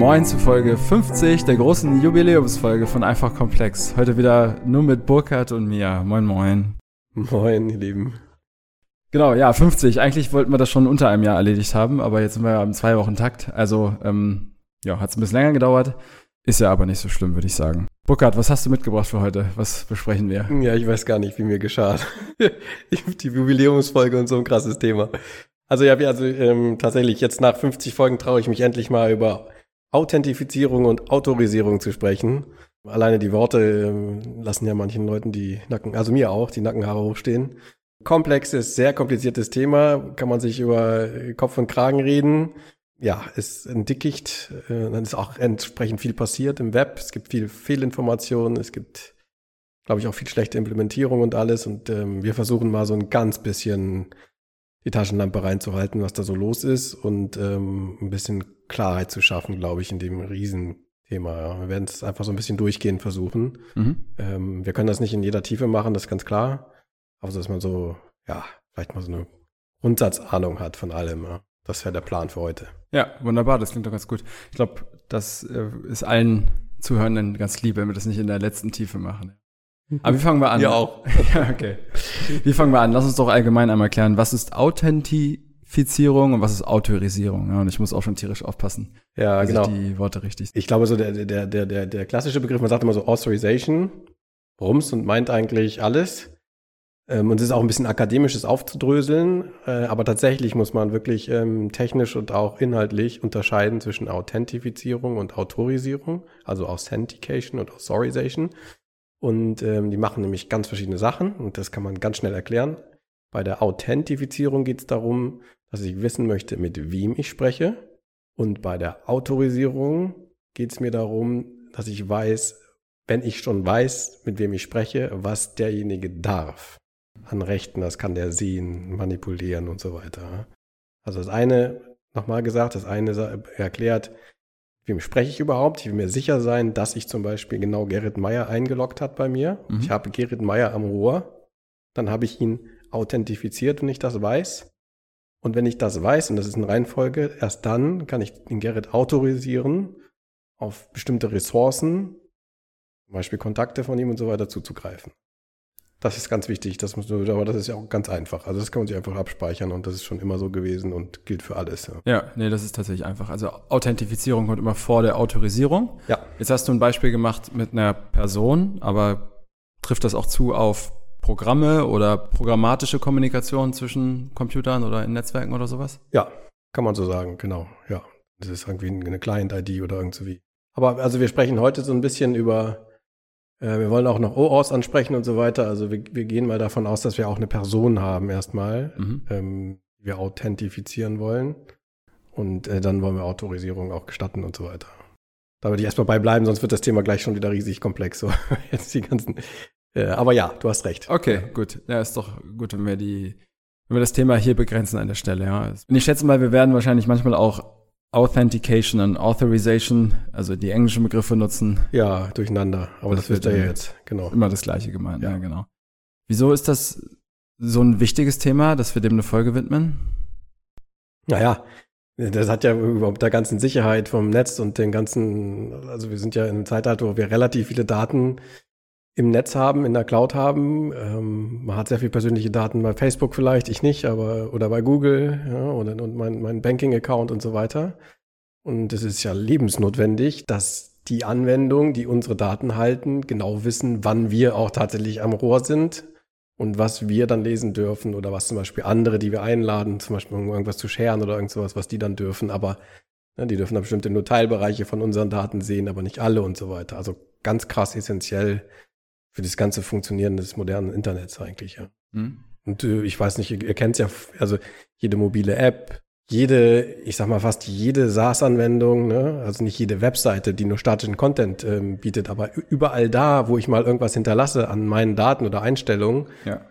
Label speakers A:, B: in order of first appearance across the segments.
A: moin zu Folge 50 der großen Jubiläumsfolge von Einfach Komplex. Heute wieder nur mit Burkhard und mir. Moin, moin.
B: Moin, ihr Lieben.
A: Genau, ja, 50. Eigentlich wollten wir das schon unter einem Jahr erledigt haben, aber jetzt sind wir ja im zwei Wochen Takt. Also, ähm, ja, hat es ein bisschen länger gedauert. Ist ja aber nicht so schlimm, würde ich sagen. Burkhard, was hast du mitgebracht für heute? Was besprechen wir?
B: Ja, ich weiß gar nicht, wie mir geschah. die Jubiläumsfolge und so ein krasses Thema. Also ja, also ähm, tatsächlich jetzt nach 50 Folgen traue ich mich endlich mal über Authentifizierung und Autorisierung zu sprechen. Alleine die Worte äh, lassen ja manchen Leuten die Nacken, also mir auch, die Nackenhaare hochstehen. Komplexes, sehr kompliziertes Thema, kann man sich über Kopf und Kragen reden. Ja, ist ein Dickicht, äh, dann ist auch entsprechend viel passiert im Web. Es gibt viel Fehlinformationen, es gibt, glaube ich, auch viel schlechte Implementierung und alles. Und ähm, wir versuchen mal so ein ganz bisschen die Taschenlampe reinzuhalten, was da so los ist und ähm, ein bisschen Klarheit zu schaffen, glaube ich, in dem Riesenthema. Ja. Wir werden es einfach so ein bisschen durchgehend versuchen. Mhm. Ähm, wir können das nicht in jeder Tiefe machen, das ist ganz klar. Aber so, dass man so, ja, vielleicht mal so eine Grundsatzahnung hat von allem. Ja. Das wäre der Plan für heute.
A: Ja, wunderbar, das klingt doch ganz gut. Ich glaube, das äh, ist allen Zuhörenden ganz lieb, wenn wir das nicht in der letzten Tiefe machen. Aber wie fangen wir an?
B: Ja auch.
A: ja, okay. Wie fangen wir an? Lass uns doch allgemein einmal klären, was ist Authentifizierung und was ist Autorisierung? Ja, und ich muss auch schon tierisch aufpassen.
B: Ja, genau.
A: die Worte richtig.
B: Ich glaube, so der, der, der, der, der klassische Begriff, man sagt immer so Authorization, rums und meint eigentlich alles. Ähm, und es ist auch ein bisschen akademisches aufzudröseln, äh, aber tatsächlich muss man wirklich ähm, technisch und auch inhaltlich unterscheiden zwischen Authentifizierung und Autorisierung, also Authentication und Authorization. Und ähm, die machen nämlich ganz verschiedene Sachen und das kann man ganz schnell erklären. Bei der Authentifizierung geht es darum, dass ich wissen möchte, mit wem ich spreche. Und bei der Autorisierung geht es mir darum, dass ich weiß, wenn ich schon weiß, mit wem ich spreche, was derjenige darf. An Rechten, das kann der sehen, manipulieren und so weiter. Also das eine, nochmal gesagt, das eine erklärt, wem spreche ich überhaupt? Ich will mir sicher sein, dass ich zum Beispiel genau Gerrit Meyer eingeloggt hat bei mir. Mhm. Ich habe Gerrit Meyer am Rohr. Dann habe ich ihn authentifiziert, wenn ich das weiß. Und wenn ich das weiß, und das ist eine Reihenfolge, erst dann kann ich den Gerrit autorisieren, auf bestimmte Ressourcen, zum Beispiel Kontakte von ihm und so weiter zuzugreifen. Das ist ganz wichtig, das muss, aber das ist ja auch ganz einfach. Also das kann man sich einfach abspeichern und das ist schon immer so gewesen und gilt für alles.
A: Ja, ja nee, das ist tatsächlich einfach. Also Authentifizierung kommt immer vor der Autorisierung.
B: Ja.
A: Jetzt hast du ein Beispiel gemacht mit einer Person, aber trifft das auch zu auf Programme oder programmatische Kommunikation zwischen Computern oder in Netzwerken oder sowas?
B: Ja, kann man so sagen, genau. Ja, das ist irgendwie eine Client-ID oder irgendwie. Aber also wir sprechen heute so ein bisschen über äh, wir wollen auch noch OAuth ansprechen und so weiter. Also wir, wir, gehen mal davon aus, dass wir auch eine Person haben erstmal, mhm. ähm, die wir authentifizieren wollen. Und äh, dann wollen wir Autorisierung auch gestatten und so weiter. Da würde ich erstmal bei bleiben, sonst wird das Thema gleich schon wieder riesig komplex. So, jetzt die ganzen. Äh, aber ja, du hast recht.
A: Okay, gut. Ja, ist doch gut, wenn wir die, wenn wir das Thema hier begrenzen an der Stelle, ja. Und ich schätze mal, wir werden wahrscheinlich manchmal auch Authentication und Authorization, also die englischen Begriffe nutzen.
B: Ja, durcheinander. Aber das, das wird ja jetzt, genau.
A: Immer das Gleiche gemeint, ja. ja, genau. Wieso ist das so ein wichtiges Thema, dass wir dem eine Folge widmen?
B: Naja, das hat ja überhaupt der ganzen Sicherheit vom Netz und den ganzen, also wir sind ja in einem Zeitalter, wo wir relativ viele Daten im Netz haben, in der Cloud haben. Ähm, man hat sehr viel persönliche Daten bei Facebook vielleicht, ich nicht, aber oder bei Google ja, oder und mein, mein Banking-Account und so weiter. Und es ist ja lebensnotwendig, dass die Anwendungen, die unsere Daten halten, genau wissen, wann wir auch tatsächlich am Rohr sind und was wir dann lesen dürfen oder was zum Beispiel andere, die wir einladen, zum Beispiel um irgendwas zu scheren oder irgend sowas, was die dann dürfen. Aber ja, die dürfen dann bestimmte nur Teilbereiche von unseren Daten sehen, aber nicht alle und so weiter. Also ganz krass essentiell für das ganze Funktionieren des modernen Internets eigentlich, ja. Mhm. Und äh, ich weiß nicht, ihr, ihr kennt ja, also jede mobile App, jede, ich sag mal fast jede SaaS-Anwendung, ne? also nicht jede Webseite, die nur statischen Content ähm, bietet, aber überall da, wo ich mal irgendwas hinterlasse an meinen Daten oder Einstellungen, ja.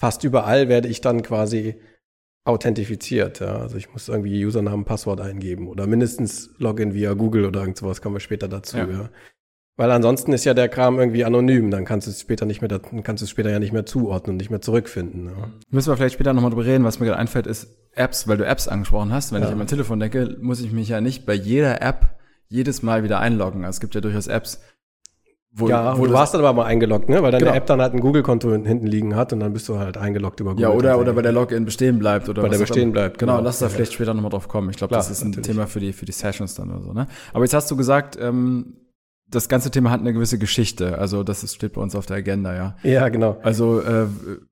B: fast überall werde ich dann quasi authentifiziert. Ja? Also ich muss irgendwie Usernamen, Passwort eingeben oder mindestens Login via Google oder irgend sowas kommen wir später dazu. Ja. ja? Weil ansonsten ist ja der Kram irgendwie anonym, dann kannst du es später nicht mehr, dann kannst du es später ja nicht mehr zuordnen und nicht mehr zurückfinden. Ja.
A: Müssen wir vielleicht später nochmal drüber reden, was mir gerade einfällt, ist Apps, weil du Apps angesprochen hast. Wenn ja. ich an mein Telefon denke, muss ich mich ja nicht bei jeder App jedes Mal wieder einloggen. Also es gibt ja durchaus Apps,
B: wo, ja, wo du warst dann aber mal eingeloggt, ne? Weil deine genau. App dann halt ein Google-Konto hinten liegen hat und dann bist du halt eingeloggt über Google.
A: Ja, oder, oder bei der Login bestehen bleibt. Oder
B: bei der bestehen bleibt.
A: Genau, genau. lass da vielleicht später nochmal drauf kommen. Ich glaube, das ist ein natürlich. Thema für die, für die Sessions dann oder so, ne? Aber jetzt hast du gesagt, ähm, das ganze Thema hat eine gewisse Geschichte. Also das ist, steht bei uns auf der Agenda, ja.
B: Ja, genau.
A: Also äh,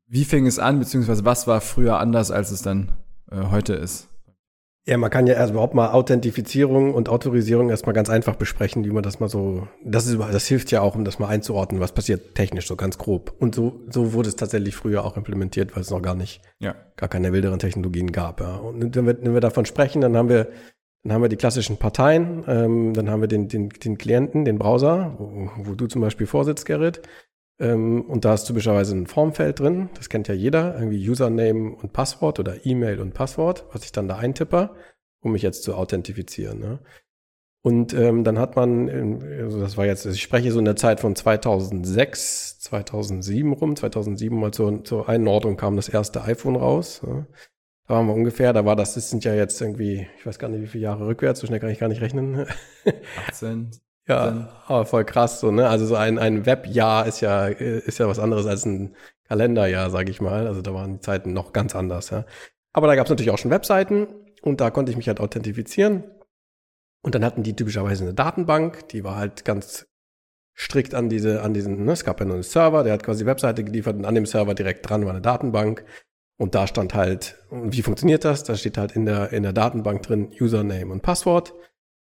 A: wie fing es an, beziehungsweise was war früher anders, als es dann äh, heute ist?
B: Ja, man kann ja erst überhaupt mal Authentifizierung und Autorisierung erstmal ganz einfach besprechen, wie man das mal so, das ist, das hilft ja auch, um das mal einzuordnen, was passiert technisch so ganz grob. Und so, so wurde es tatsächlich früher auch implementiert, weil es noch gar nicht,
A: ja.
B: gar keine wilderen Technologien gab. Ja. Und wenn wir, wenn wir davon sprechen, dann haben wir, dann haben wir die klassischen Parteien, ähm, dann haben wir den, den, den Klienten, den Browser, wo, wo du zum Beispiel vorsitzt, Gerrit. Ähm, und da ist typischerweise ein Formfeld drin. Das kennt ja jeder. Irgendwie Username und Passwort oder E-Mail und Passwort, was ich dann da eintippe, um mich jetzt zu authentifizieren. Ne? Und ähm, dann hat man, also das war jetzt, ich spreche so in der Zeit von 2006, 2007 rum, 2007 mal zur, zur Einordnung kam das erste iPhone raus. Ne? Da waren wir ungefähr, da war das, das sind ja jetzt irgendwie, ich weiß gar nicht, wie viele Jahre rückwärts, so schnell kann ich gar nicht rechnen.
A: 18,
B: ja, aber voll krass so, ne? Also so ein, ein Webjahr ist ja, ist ja was anderes als ein Kalenderjahr, sage ich mal. Also da waren die Zeiten noch ganz anders, ja. Aber da gab es natürlich auch schon Webseiten und da konnte ich mich halt authentifizieren. Und dann hatten die typischerweise eine Datenbank, die war halt ganz strikt an diese, an diesen, ne? es gab ja nur einen Server, der hat quasi Webseite geliefert und an dem Server direkt dran war eine Datenbank. Und da stand halt, wie funktioniert das? Da steht halt in der, in der Datenbank drin Username und Passwort.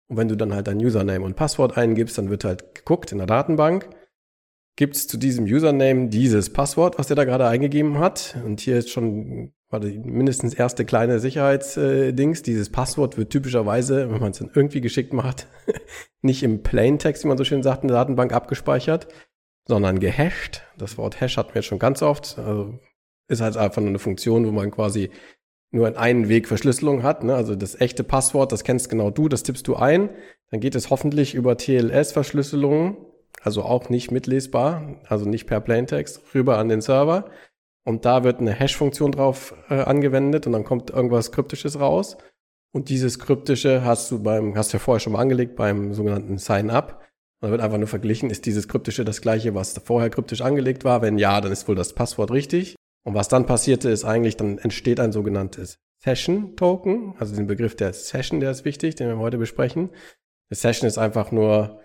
B: Und wenn du dann halt dein Username und Passwort eingibst, dann wird halt geguckt in der Datenbank, gibt es zu diesem Username dieses Passwort, was der da gerade eingegeben hat. Und hier ist schon warte, mindestens erste kleine Sicherheitsdings. Äh, Dieses Passwort wird typischerweise, wenn man es dann irgendwie geschickt macht, nicht im Plaintext, wie man so schön sagt, in der Datenbank abgespeichert, sondern gehasht. Das Wort Hash hatten wir jetzt schon ganz oft. Also ist halt einfach nur eine Funktion, wo man quasi nur in einen Weg Verschlüsselung hat. Ne? Also das echte Passwort, das kennst genau du, das tippst du ein. Dann geht es hoffentlich über TLS-Verschlüsselung, also auch nicht mitlesbar, also nicht per Plaintext, rüber an den Server. Und da wird eine Hash-Funktion drauf äh, angewendet und dann kommt irgendwas Kryptisches raus. Und dieses Kryptische hast du beim, hast du ja vorher schon mal angelegt beim sogenannten Sign-up. Da wird einfach nur verglichen, ist dieses Kryptische das gleiche, was vorher kryptisch angelegt war? Wenn ja, dann ist wohl das Passwort richtig. Und was dann passierte, ist eigentlich, dann entsteht ein sogenanntes Session Token, also den Begriff der Session, der ist wichtig, den wir heute besprechen. Eine Session ist einfach nur,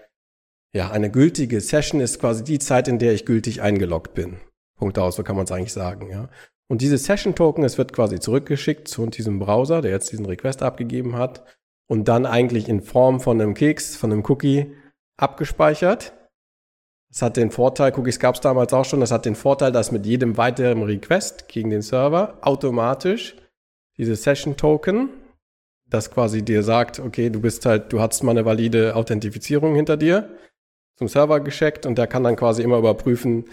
B: ja, eine gültige Session ist quasi die Zeit, in der ich gültig eingeloggt bin. Punkt aus, so kann man es eigentlich sagen, ja. Und dieses Session Token, es wird quasi zurückgeschickt zu diesem Browser, der jetzt diesen Request abgegeben hat und dann eigentlich in Form von einem Keks, von einem Cookie abgespeichert das hat den Vorteil, Cookies gab es damals auch schon, das hat den Vorteil, dass mit jedem weiteren Request gegen den Server automatisch dieses Session Token, das quasi dir sagt, okay, du bist halt, du hast mal eine valide Authentifizierung hinter dir, zum Server geschickt und der kann dann quasi immer überprüfen,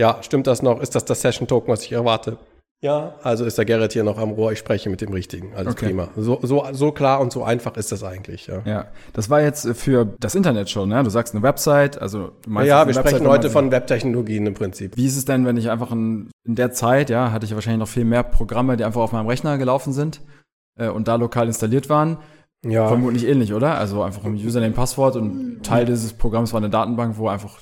B: ja, stimmt das noch, ist das das Session Token, was ich erwarte? Ja, also ist der Gerrit hier noch am Rohr, ich spreche mit dem Richtigen. Alles okay. prima. So, so, so klar und so einfach ist das eigentlich, ja.
A: Ja, das war jetzt für das Internet schon, ne? Du sagst eine Website, also
B: meinst Ja, wir Website, sprechen heute von Webtechnologien im Prinzip.
A: Wie ist es denn, wenn ich einfach in, in der Zeit, ja, hatte ich wahrscheinlich noch viel mehr Programme, die einfach auf meinem Rechner gelaufen sind äh, und da lokal installiert waren. Ja. Vermutlich ähnlich, oder? Also einfach ein Username, Passwort und Teil dieses Programms war eine Datenbank, wo einfach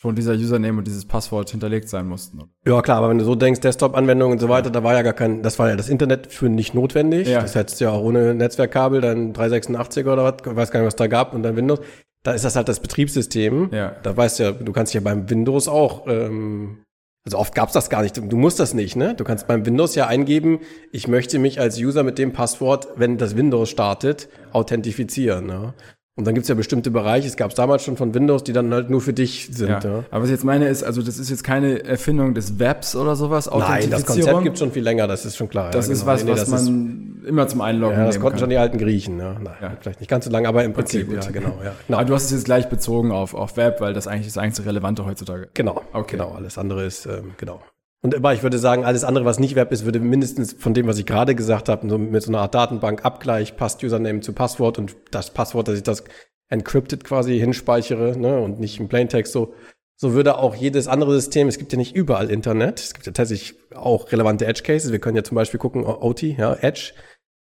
A: schon dieser Username und dieses Passwort hinterlegt sein mussten.
B: Ja, klar, aber wenn du so denkst, Desktop-Anwendungen und so weiter, da war ja gar kein, das war ja das Internet für nicht notwendig. Ja. Das hättest du ja auch ohne Netzwerkkabel, dann 386er oder was, weiß gar nicht, was da gab und dann Windows. Da ist das halt das Betriebssystem.
A: Ja.
B: Da weißt du ja, du kannst ja beim Windows auch, ähm, also oft gab's das gar nicht. Du musst das nicht, ne? Du kannst beim Windows ja eingeben, ich möchte mich als User mit dem Passwort, wenn das Windows startet, authentifizieren. Ne? Und dann gibt's ja bestimmte Bereiche, es gab es damals schon von Windows, die dann halt nur für dich sind. Ja.
A: ja. Aber was ich jetzt meine ist, also das ist jetzt keine Erfindung des Webs oder sowas,
B: Nein, das Konzept gibt's schon viel länger, das ist schon klar.
A: Das ja, ist genau. was, nee, was man immer zum Einloggen
B: Ja, das konnten kann. schon die alten Griechen, ja. Nein, ja. vielleicht nicht ganz so lange, aber im Prinzip, okay, ja, genau. Ja.
A: genau. Aber du hast es jetzt gleich bezogen auf, auf Web, weil das eigentlich das einzige Relevante heutzutage.
B: Genau, okay. genau, alles andere ist, ähm, genau. Und aber ich würde sagen, alles andere, was nicht Web ist, würde mindestens von dem, was ich gerade gesagt habe, so mit so einer Art Datenbank-Abgleich, passt Username zu Passwort und das Passwort, dass ich das encrypted quasi hinspeichere ne, und nicht im Plaintext so. So würde auch jedes andere System, es gibt ja nicht überall Internet, es gibt ja tatsächlich auch relevante Edge Cases. Wir können ja zum Beispiel gucken, OT, ja, Edge.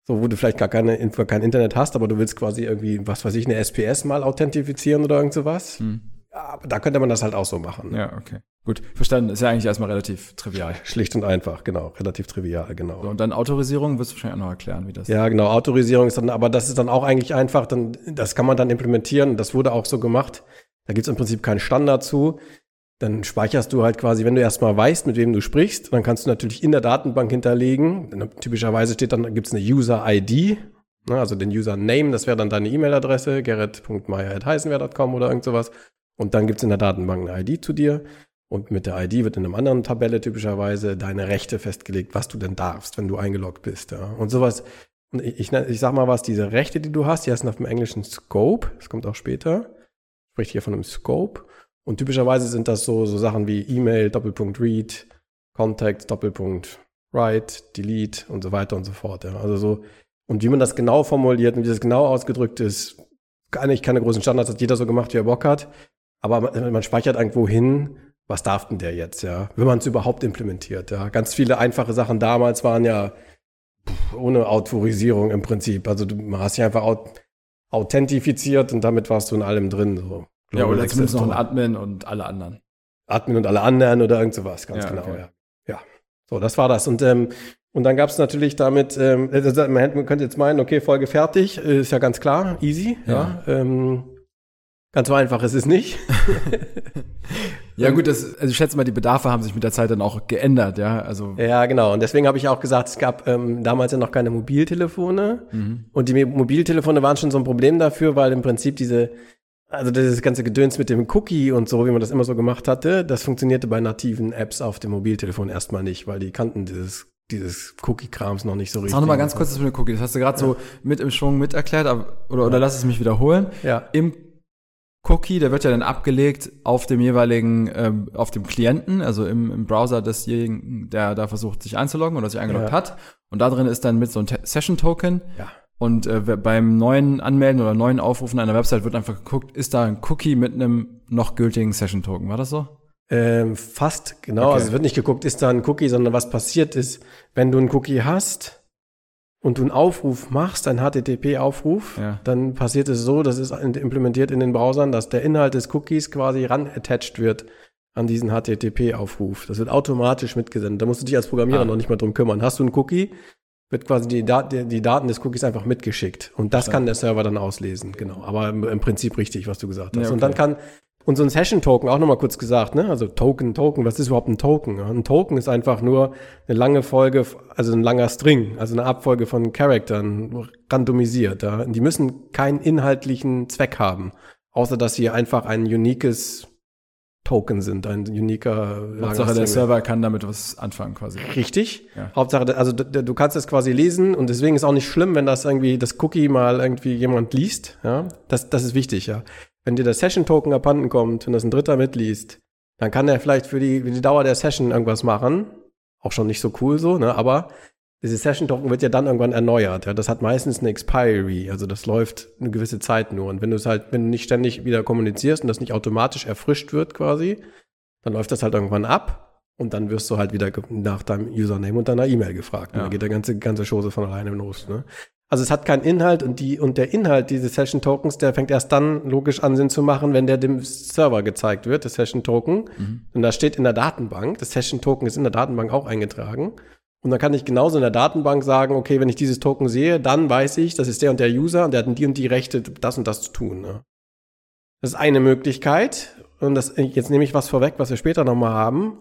B: so wo du vielleicht gar keine, kein Internet hast, aber du willst quasi irgendwie, was weiß ich, eine SPS mal authentifizieren oder irgend sowas. Hm. Aber da könnte man das halt auch so machen.
A: Ja, okay. Gut, verstanden. Ist ja eigentlich erstmal relativ trivial.
B: Schlicht und einfach, genau. Relativ trivial, genau.
A: So, und dann Autorisierung wirst du wahrscheinlich auch noch erklären, wie das
B: Ja, genau. Autorisierung ist dann, aber das ist dann auch eigentlich einfach, dann, das kann man dann implementieren. Das wurde auch so gemacht. Da gibt es im Prinzip keinen Standard zu. Dann speicherst du halt quasi, wenn du erstmal weißt, mit wem du sprichst, dann kannst du natürlich in der Datenbank hinterlegen. Typischerweise steht dann, gibt es eine User-ID, ne, also den User-Name, das wäre dann deine E-Mail-Adresse, gerrit.meier.heisenwer.com oder irgend sowas. Und dann gibt es in der Datenbank eine ID zu dir. Und mit der ID wird in einer anderen Tabelle typischerweise deine Rechte festgelegt, was du denn darfst, wenn du eingeloggt bist. Ja. Und sowas, und ich, ich, ich sag mal was, diese Rechte, die du hast, die heißen auf dem Englischen Scope, das kommt auch später, spricht hier von einem Scope. Und typischerweise sind das so, so Sachen wie E-Mail, Doppelpunkt Read, Contact, Doppelpunkt Write, Delete und so weiter und so fort. Ja. Also so, und wie man das genau formuliert und wie das genau ausgedrückt ist, eigentlich keine großen Standards, hat jeder so gemacht, wie er Bock hat. Aber man, man speichert irgendwo hin, was darf denn der jetzt, ja, wenn man es überhaupt implementiert, ja. Ganz viele einfache Sachen damals waren ja ohne Autorisierung im Prinzip. Also du hast dich einfach authentifiziert und damit warst du in allem drin. So.
A: Ja, oder zumindest noch ein Admin und alle anderen.
B: Admin und alle anderen oder irgend sowas, ganz ja, genau, okay. ja. Ja, so, das war das. Und, ähm, und dann gab es natürlich damit, ähm, also man könnte jetzt meinen, okay, Folge fertig, ist ja ganz klar, easy, ja. ja ähm, Ganz so einfach ist es nicht.
A: ja gut, das, also ich schätze mal, die Bedarfe haben sich mit der Zeit dann auch geändert, ja. Also
B: ja, genau. Und deswegen habe ich auch gesagt, es gab ähm, damals ja noch keine Mobiltelefone. Mhm. Und die Mobiltelefone waren schon so ein Problem dafür, weil im Prinzip diese, also dieses ganze Gedöns mit dem Cookie und so, wie man das immer so gemacht hatte, das funktionierte bei nativen Apps auf dem Mobiltelefon erstmal nicht, weil die kannten dieses dieses Cookie-Krams noch nicht so richtig.
A: Sag nochmal ganz kurz das mit dem Cookie. Das hast du gerade ja. so mit im Schwung mit erklärt, aber, oder, oder lass es mich wiederholen.
B: Ja.
A: Im Cookie, der wird ja dann abgelegt auf dem jeweiligen, ähm, auf dem Klienten, also im, im Browser desjenigen, der da versucht, sich einzuloggen oder sich eingeloggt ja. hat. Und da drin ist dann mit so ein Session-Token.
B: Ja.
A: Und äh, beim neuen Anmelden oder neuen Aufrufen einer Website wird einfach geguckt, ist da ein Cookie mit einem noch gültigen Session-Token. War das so?
B: Ähm, fast, genau. Okay. Also es wird nicht geguckt, ist da ein Cookie, sondern was passiert ist, wenn du einen Cookie hast, und du einen Aufruf machst, einen HTTP-Aufruf, ja. dann passiert es so, das ist implementiert in den Browsern, dass der Inhalt des Cookies quasi ran attached wird an diesen HTTP-Aufruf. Das wird automatisch mitgesendet. Da musst du dich als Programmierer ah. noch nicht mal drum kümmern. Hast du einen Cookie, wird quasi die, Dat die Daten des Cookies einfach mitgeschickt. Und das ja. kann der Server dann auslesen, genau. Aber im, im Prinzip richtig, was du gesagt hast. Ja, okay. Und dann kann und so ein Session-Token, auch nochmal kurz gesagt, ne? Also Token, Token, was ist überhaupt ein Token? Ein Token ist einfach nur eine lange Folge, also ein langer String, also eine Abfolge von Charaktern, randomisiert. Ja? Die müssen keinen inhaltlichen Zweck haben, außer dass sie einfach ein uniques Token sind, ein uniker
A: Hauptsache der Server kann damit was anfangen quasi.
B: Richtig. Ja. Hauptsache, also du kannst es quasi lesen und deswegen ist auch nicht schlimm, wenn das irgendwie das Cookie mal irgendwie jemand liest. Ja, das, das ist wichtig, ja wenn dir der Session-Token abhanden kommt, wenn das ein Dritter mitliest, dann kann er vielleicht für die, für die Dauer der Session irgendwas machen. Auch schon nicht so cool so, ne? Aber dieses Session-Token wird ja dann irgendwann erneuert. Ja? Das hat meistens eine Expiry, also das läuft eine gewisse Zeit nur. Und wenn du es halt, wenn du nicht ständig wieder kommunizierst und das nicht automatisch erfrischt wird quasi, dann läuft das halt irgendwann ab und dann wirst du halt wieder nach deinem Username und deiner E-Mail gefragt. Ja. Und dann geht der ganze, ganze Chose von alleine los. Ne? Also es hat keinen Inhalt und die und der Inhalt dieses Session Tokens, der fängt erst dann logisch an Sinn zu machen, wenn der dem Server gezeigt wird, das Session Token. Mhm. Und da steht in der Datenbank, das Session Token ist in der Datenbank auch eingetragen. Und dann kann ich genauso in der Datenbank sagen, okay, wenn ich dieses Token sehe, dann weiß ich, das ist der und der User und der hat die und die Rechte, das und das zu tun. Ne? Das ist eine Möglichkeit. Und das, jetzt nehme ich was vorweg, was wir später nochmal haben.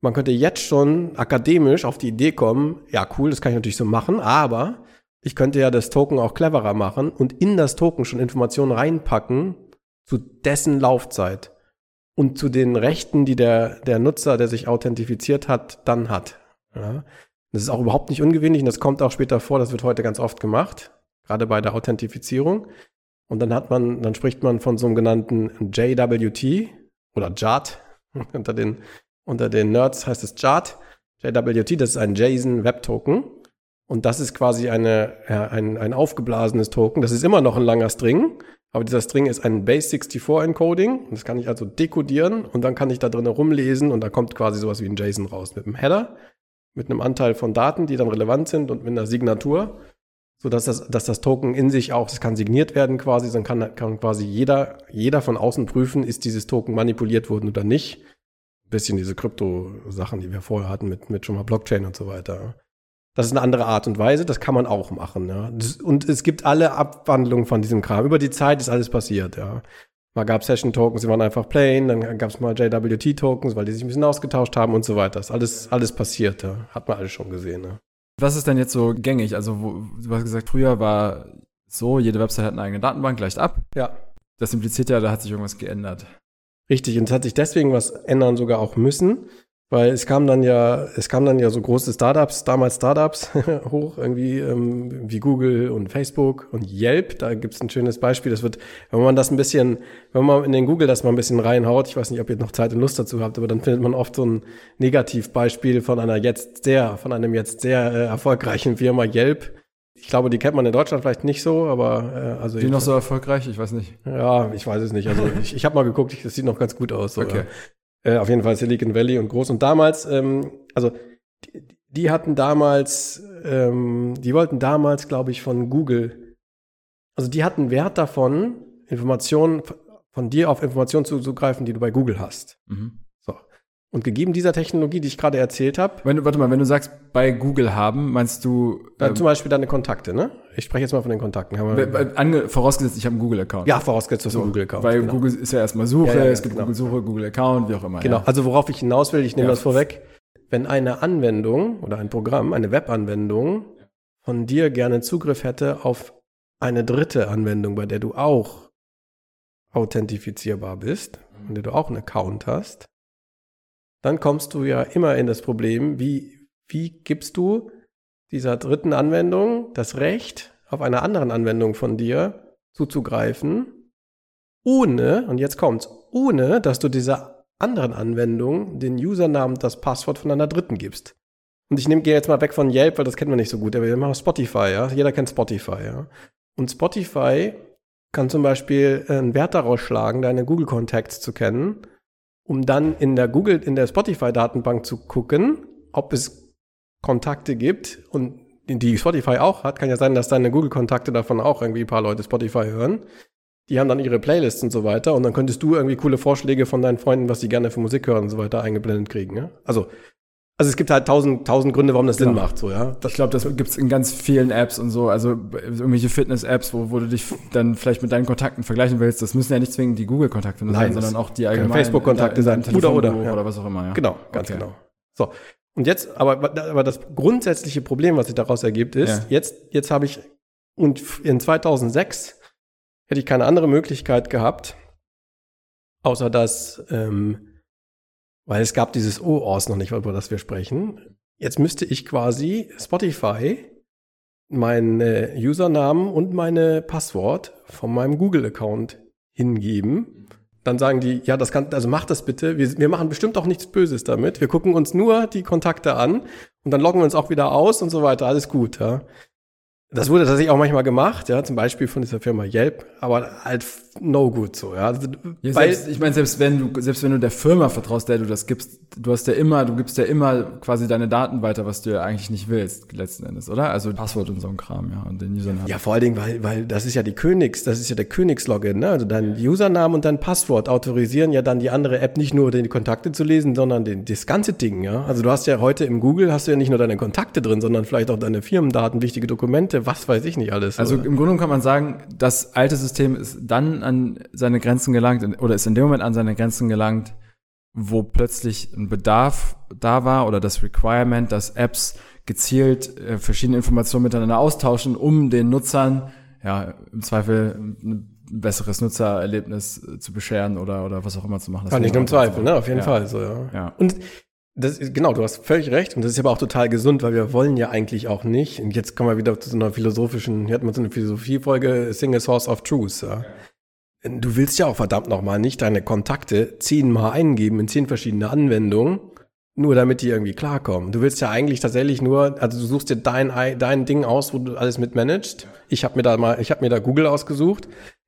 B: Man könnte jetzt schon akademisch auf die Idee kommen, ja cool, das kann ich natürlich so machen, aber ich könnte ja das Token auch cleverer machen und in das Token schon Informationen reinpacken zu dessen Laufzeit und zu den Rechten, die der, der Nutzer, der sich authentifiziert hat, dann hat. Ja. Das ist auch überhaupt nicht ungewöhnlich und das kommt auch später vor, das wird heute ganz oft gemacht, gerade bei der Authentifizierung. Und dann hat man, dann spricht man von so einem genannten JWT oder JART. unter den, unter den Nerds heißt es JART. JWT, das ist ein JSON Web Token. Und das ist quasi eine, ja, ein, ein aufgeblasenes Token. Das ist immer noch ein langer String, aber dieser String ist ein Base64-Encoding. Das kann ich also dekodieren und dann kann ich da drin rumlesen und da kommt quasi sowas wie ein JSON raus mit einem Header, mit einem Anteil von Daten, die dann relevant sind und mit einer Signatur. so dass das, dass das Token in sich auch, es kann signiert werden quasi, dann kann, kann quasi jeder, jeder von außen prüfen, ist dieses Token manipuliert worden oder nicht. Ein bisschen diese Krypto-Sachen, die wir vorher hatten mit, mit schon mal Blockchain und so weiter. Das ist eine andere Art und Weise, das kann man auch machen. Ja. Und es gibt alle Abwandlungen von diesem Kram. Über die Zeit ist alles passiert, ja. Mal gab Session-Tokens, die waren einfach plain, dann gab es mal JWT-Tokens, weil die sich ein bisschen ausgetauscht haben und so weiter. Das ist alles, alles passiert, ja. hat man alles schon gesehen. Ja.
A: Was ist denn jetzt so gängig? Also, wo, du hast gesagt, früher war so, jede Website hat eine eigene Datenbank, gleicht ab.
B: Ja.
A: Das impliziert ja, da hat sich irgendwas geändert.
B: Richtig, und es hat sich deswegen was ändern sogar auch müssen, weil es kam dann ja, es kam dann ja so große Startups, damals Startups hoch, irgendwie ähm, wie Google und Facebook und Yelp. Da gibt's ein schönes Beispiel. Das wird, wenn man das ein bisschen, wenn man in den Google das mal ein bisschen reinhaut, ich weiß nicht, ob ihr noch Zeit und Lust dazu habt, aber dann findet man oft so ein Negativbeispiel von einer jetzt sehr, von einem jetzt sehr äh, erfolgreichen Firma Yelp. Ich glaube, die kennt man in Deutschland vielleicht nicht so, aber äh, also
A: die noch so erfolgreich, ich weiß nicht.
B: Ja, ich weiß es nicht. Also ich, ich habe mal geguckt, ich, das sieht noch ganz gut aus. So,
A: Okay.
B: ja. Äh, auf jeden Fall Silicon Valley und groß. Und damals, ähm, also die, die hatten damals, ähm, die wollten damals, glaube ich, von Google, also die hatten Wert davon, Informationen von dir auf Informationen zuzugreifen, die du bei Google hast.
A: Mhm.
B: Und gegeben dieser Technologie, die ich gerade erzählt habe,
A: Wenn warte mal, wenn du sagst, bei Google haben, meinst du,
B: dann
A: ähm,
B: zum Beispiel deine Kontakte, ne? Ich spreche jetzt mal von den Kontakten.
A: Äh, ange, vorausgesetzt, ich habe einen Google-Account.
B: ja, vorausgesetzt, du
A: so,
B: einen Google-Account
A: Weil
B: genau.
A: Google ist ja erstmal Suche,
B: Ja, ja,
A: es gibt
B: genau.
A: Google-Suche, Google-Account, wie auch immer.
B: Genau,
A: Ja.
B: also worauf ich hinaus will, ich nehme das vorweg. Wenn eine Anwendung oder ein Programm, eine Webanwendung von dir gerne Zugriff hätte auf eine dritte Anwendung, bei der du auch authentifizierbar bist, in der du auch einen Account hast, dann kommst du ja immer in das Problem, wie, wie gibst du dieser dritten Anwendung das Recht, auf einer anderen Anwendung von dir zuzugreifen, ohne, und jetzt kommt's, ohne, dass du dieser anderen Anwendung den Usernamen das Passwort von einer dritten gibst. Und ich nehme, gehe jetzt mal weg von Yelp, weil das kennt man nicht so gut, aber wir machen Spotify, ja. Jeder kennt Spotify, ja. Und Spotify kann zum Beispiel einen Wert daraus schlagen, deine Google Contacts zu kennen, um dann in der Google, in der Spotify-Datenbank zu gucken, ob es Kontakte gibt und die Spotify auch hat, kann ja sein, dass deine Google-Kontakte davon auch irgendwie ein paar Leute Spotify hören. Die haben dann ihre Playlists und so weiter und dann könntest du irgendwie coole Vorschläge von deinen Freunden, was sie gerne für Musik hören und so weiter eingeblendet kriegen. Ja? Also, also es gibt halt tausend, tausend Gründe, warum das Sinn
A: Genau.
B: macht, so, ja.
A: Ich glaube, das gibt's in ganz vielen Apps und so, also irgendwelche Fitness-Apps, wo, wo du dich dann vielleicht mit deinen Kontakten vergleichen willst. Das müssen ja nicht zwingend die Google-Kontakte sein, sondern
B: das
A: auch die allgemeinen
B: Facebook-Kontakte sein. Oder, oder, ja.
A: oder was auch immer. Ja.
B: Genau, ganz
A: Okay.
B: genau. So. Und jetzt, aber, aber das grundsätzliche Problem, was sich daraus ergibt, ist,
A: Ja.
B: jetzt, jetzt habe ich, und in 2006 hätte ich keine andere Möglichkeit gehabt, außer dass, ähm, weil es gab dieses OAuth noch nicht, über das wir sprechen. Jetzt müsste ich quasi Spotify meinen äh, Usernamen und meine Passwort von meinem Google-Account hingeben. Dann sagen die, ja, das kann, also mach das bitte. Wir, wir machen bestimmt auch nichts Böses damit. Wir gucken uns nur die Kontakte an und dann loggen wir uns auch wieder aus und so weiter. Alles gut, ja. Das wurde tatsächlich auch manchmal gemacht, ja, zum Beispiel von dieser Firma Yelp, aber halt no good so, ja. Also,
A: Ja, selbst, ich meine, selbst wenn du, selbst wenn du der Firma vertraust, der du das gibst, du hast ja immer, du gibst ja immer quasi deine Daten weiter, was du ja eigentlich nicht willst, letzten Endes, oder? Also Passwort und so ein Kram, ja, und den Usernamen.
B: Ja, vor allen Dingen, weil, weil das ist ja die Königs, das ist ja der Königslogin, ne? Also dein Username und dein Passwort autorisieren ja dann die andere App nicht nur die Kontakte zu lesen, sondern den, das ganze Ding, ja. Also du hast ja heute im Google hast du ja nicht nur deine Kontakte drin, sondern vielleicht auch deine Firmendaten, wichtige Dokumente, was weiß ich nicht alles.
A: Also
B: oder?
A: im Grunde kann man sagen, das alte System ist dann an seine Grenzen gelangt oder ist in dem Moment an seine Grenzen gelangt, wo plötzlich ein Bedarf da war oder das Requirement, dass Apps gezielt äh, verschiedene Informationen miteinander austauschen, um den Nutzern ja im Zweifel ein besseres Nutzererlebnis äh, zu bescheren oder oder was auch immer zu machen. Das
B: Kann ich im Zweifel, ne? Auf jeden
A: ja.
B: Fall, so, ja.
A: Ja.
B: Und das ist, genau, du hast völlig recht. Und das ist aber auch total gesund, weil wir wollen ja eigentlich auch nicht. Und jetzt kommen wir wieder zu so einer philosophischen, hier hat man so eine Philosophiefolge, Single Source of Truth, ja. Du willst ja auch verdammt nochmal nicht deine Kontakte zehnmal eingeben in zehn verschiedene Anwendungen, nur damit die irgendwie klarkommen. Du willst ja eigentlich tatsächlich nur, also du suchst dir dein, ei- dein Ding aus, wo du alles mit managst. Ich habe mir da mal, ich habe mir da Google ausgesucht.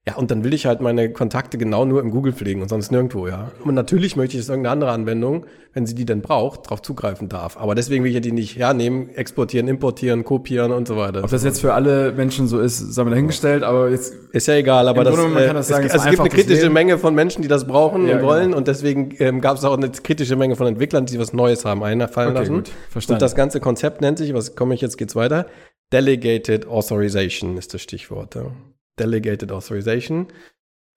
B: Ja, und dann will ich halt meine Kontakte genau nur im Google pflegen und sonst nirgendwo, ja. Und natürlich möchte ich, dass irgendeine andere Anwendung, wenn sie die denn braucht, darauf zugreifen darf. Aber deswegen will ich ja die nicht hernehmen, exportieren, importieren, kopieren und so weiter.
A: Ob das jetzt für alle Menschen so ist, sei mal dahingestellt, aber jetzt.
B: Ist ja egal, aber das,
A: Grunde, man
B: äh,
A: kann das
B: es,
A: sagen, es
B: es
A: war
B: gibt eine kritische
A: Leben.
B: Menge von Menschen, die das brauchen
A: Ja,
B: und wollen
A: genau.
B: und deswegen ähm, gab es auch eine kritische Menge von Entwicklern, die was Neues haben einfallen
A: Okay,
B: lassen.
A: gut. Verstanden.
B: Und das ganze Konzept nennt sich, was komme ich jetzt, geht's weiter? Delegated Authorization ist das Stichwort. Ja. Delegated Authorization.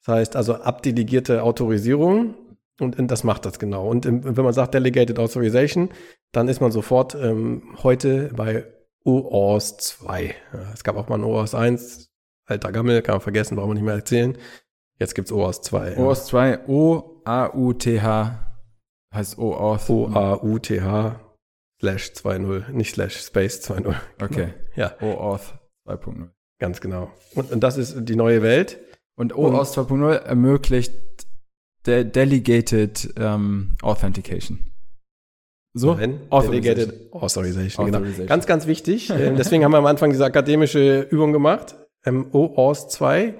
B: Das heißt also abdelegierte Autorisierung. Und, und das macht das genau. Und im, wenn man sagt Delegated Authorization, dann ist man sofort ähm, heute bei OAuth 2. Ja, es gab auch mal ein OAuth 1, alter Gammel, kann man vergessen, brauchen wir nicht mehr erzählen. Jetzt gibt's OAuth 2.
A: OAuth 2, O-A-U-T-H heißt OAuth.
B: O-A-U-T-H slash 2.0, nicht slash space 2.0.
A: Okay.
B: Ja,
A: OAuth 2.0.
B: ganz genau. Und, und das ist die neue Welt.
A: Und OAuth 2.0 ermöglicht de Delegated ähm, Authentication. So?
B: Nein,
A: Authorization.
B: Delegated Authorization. Genau.
A: Authorization.
B: Ganz, ganz wichtig. Ähm, Deswegen haben wir am Anfang diese akademische Übung gemacht. Ähm, OAuth 2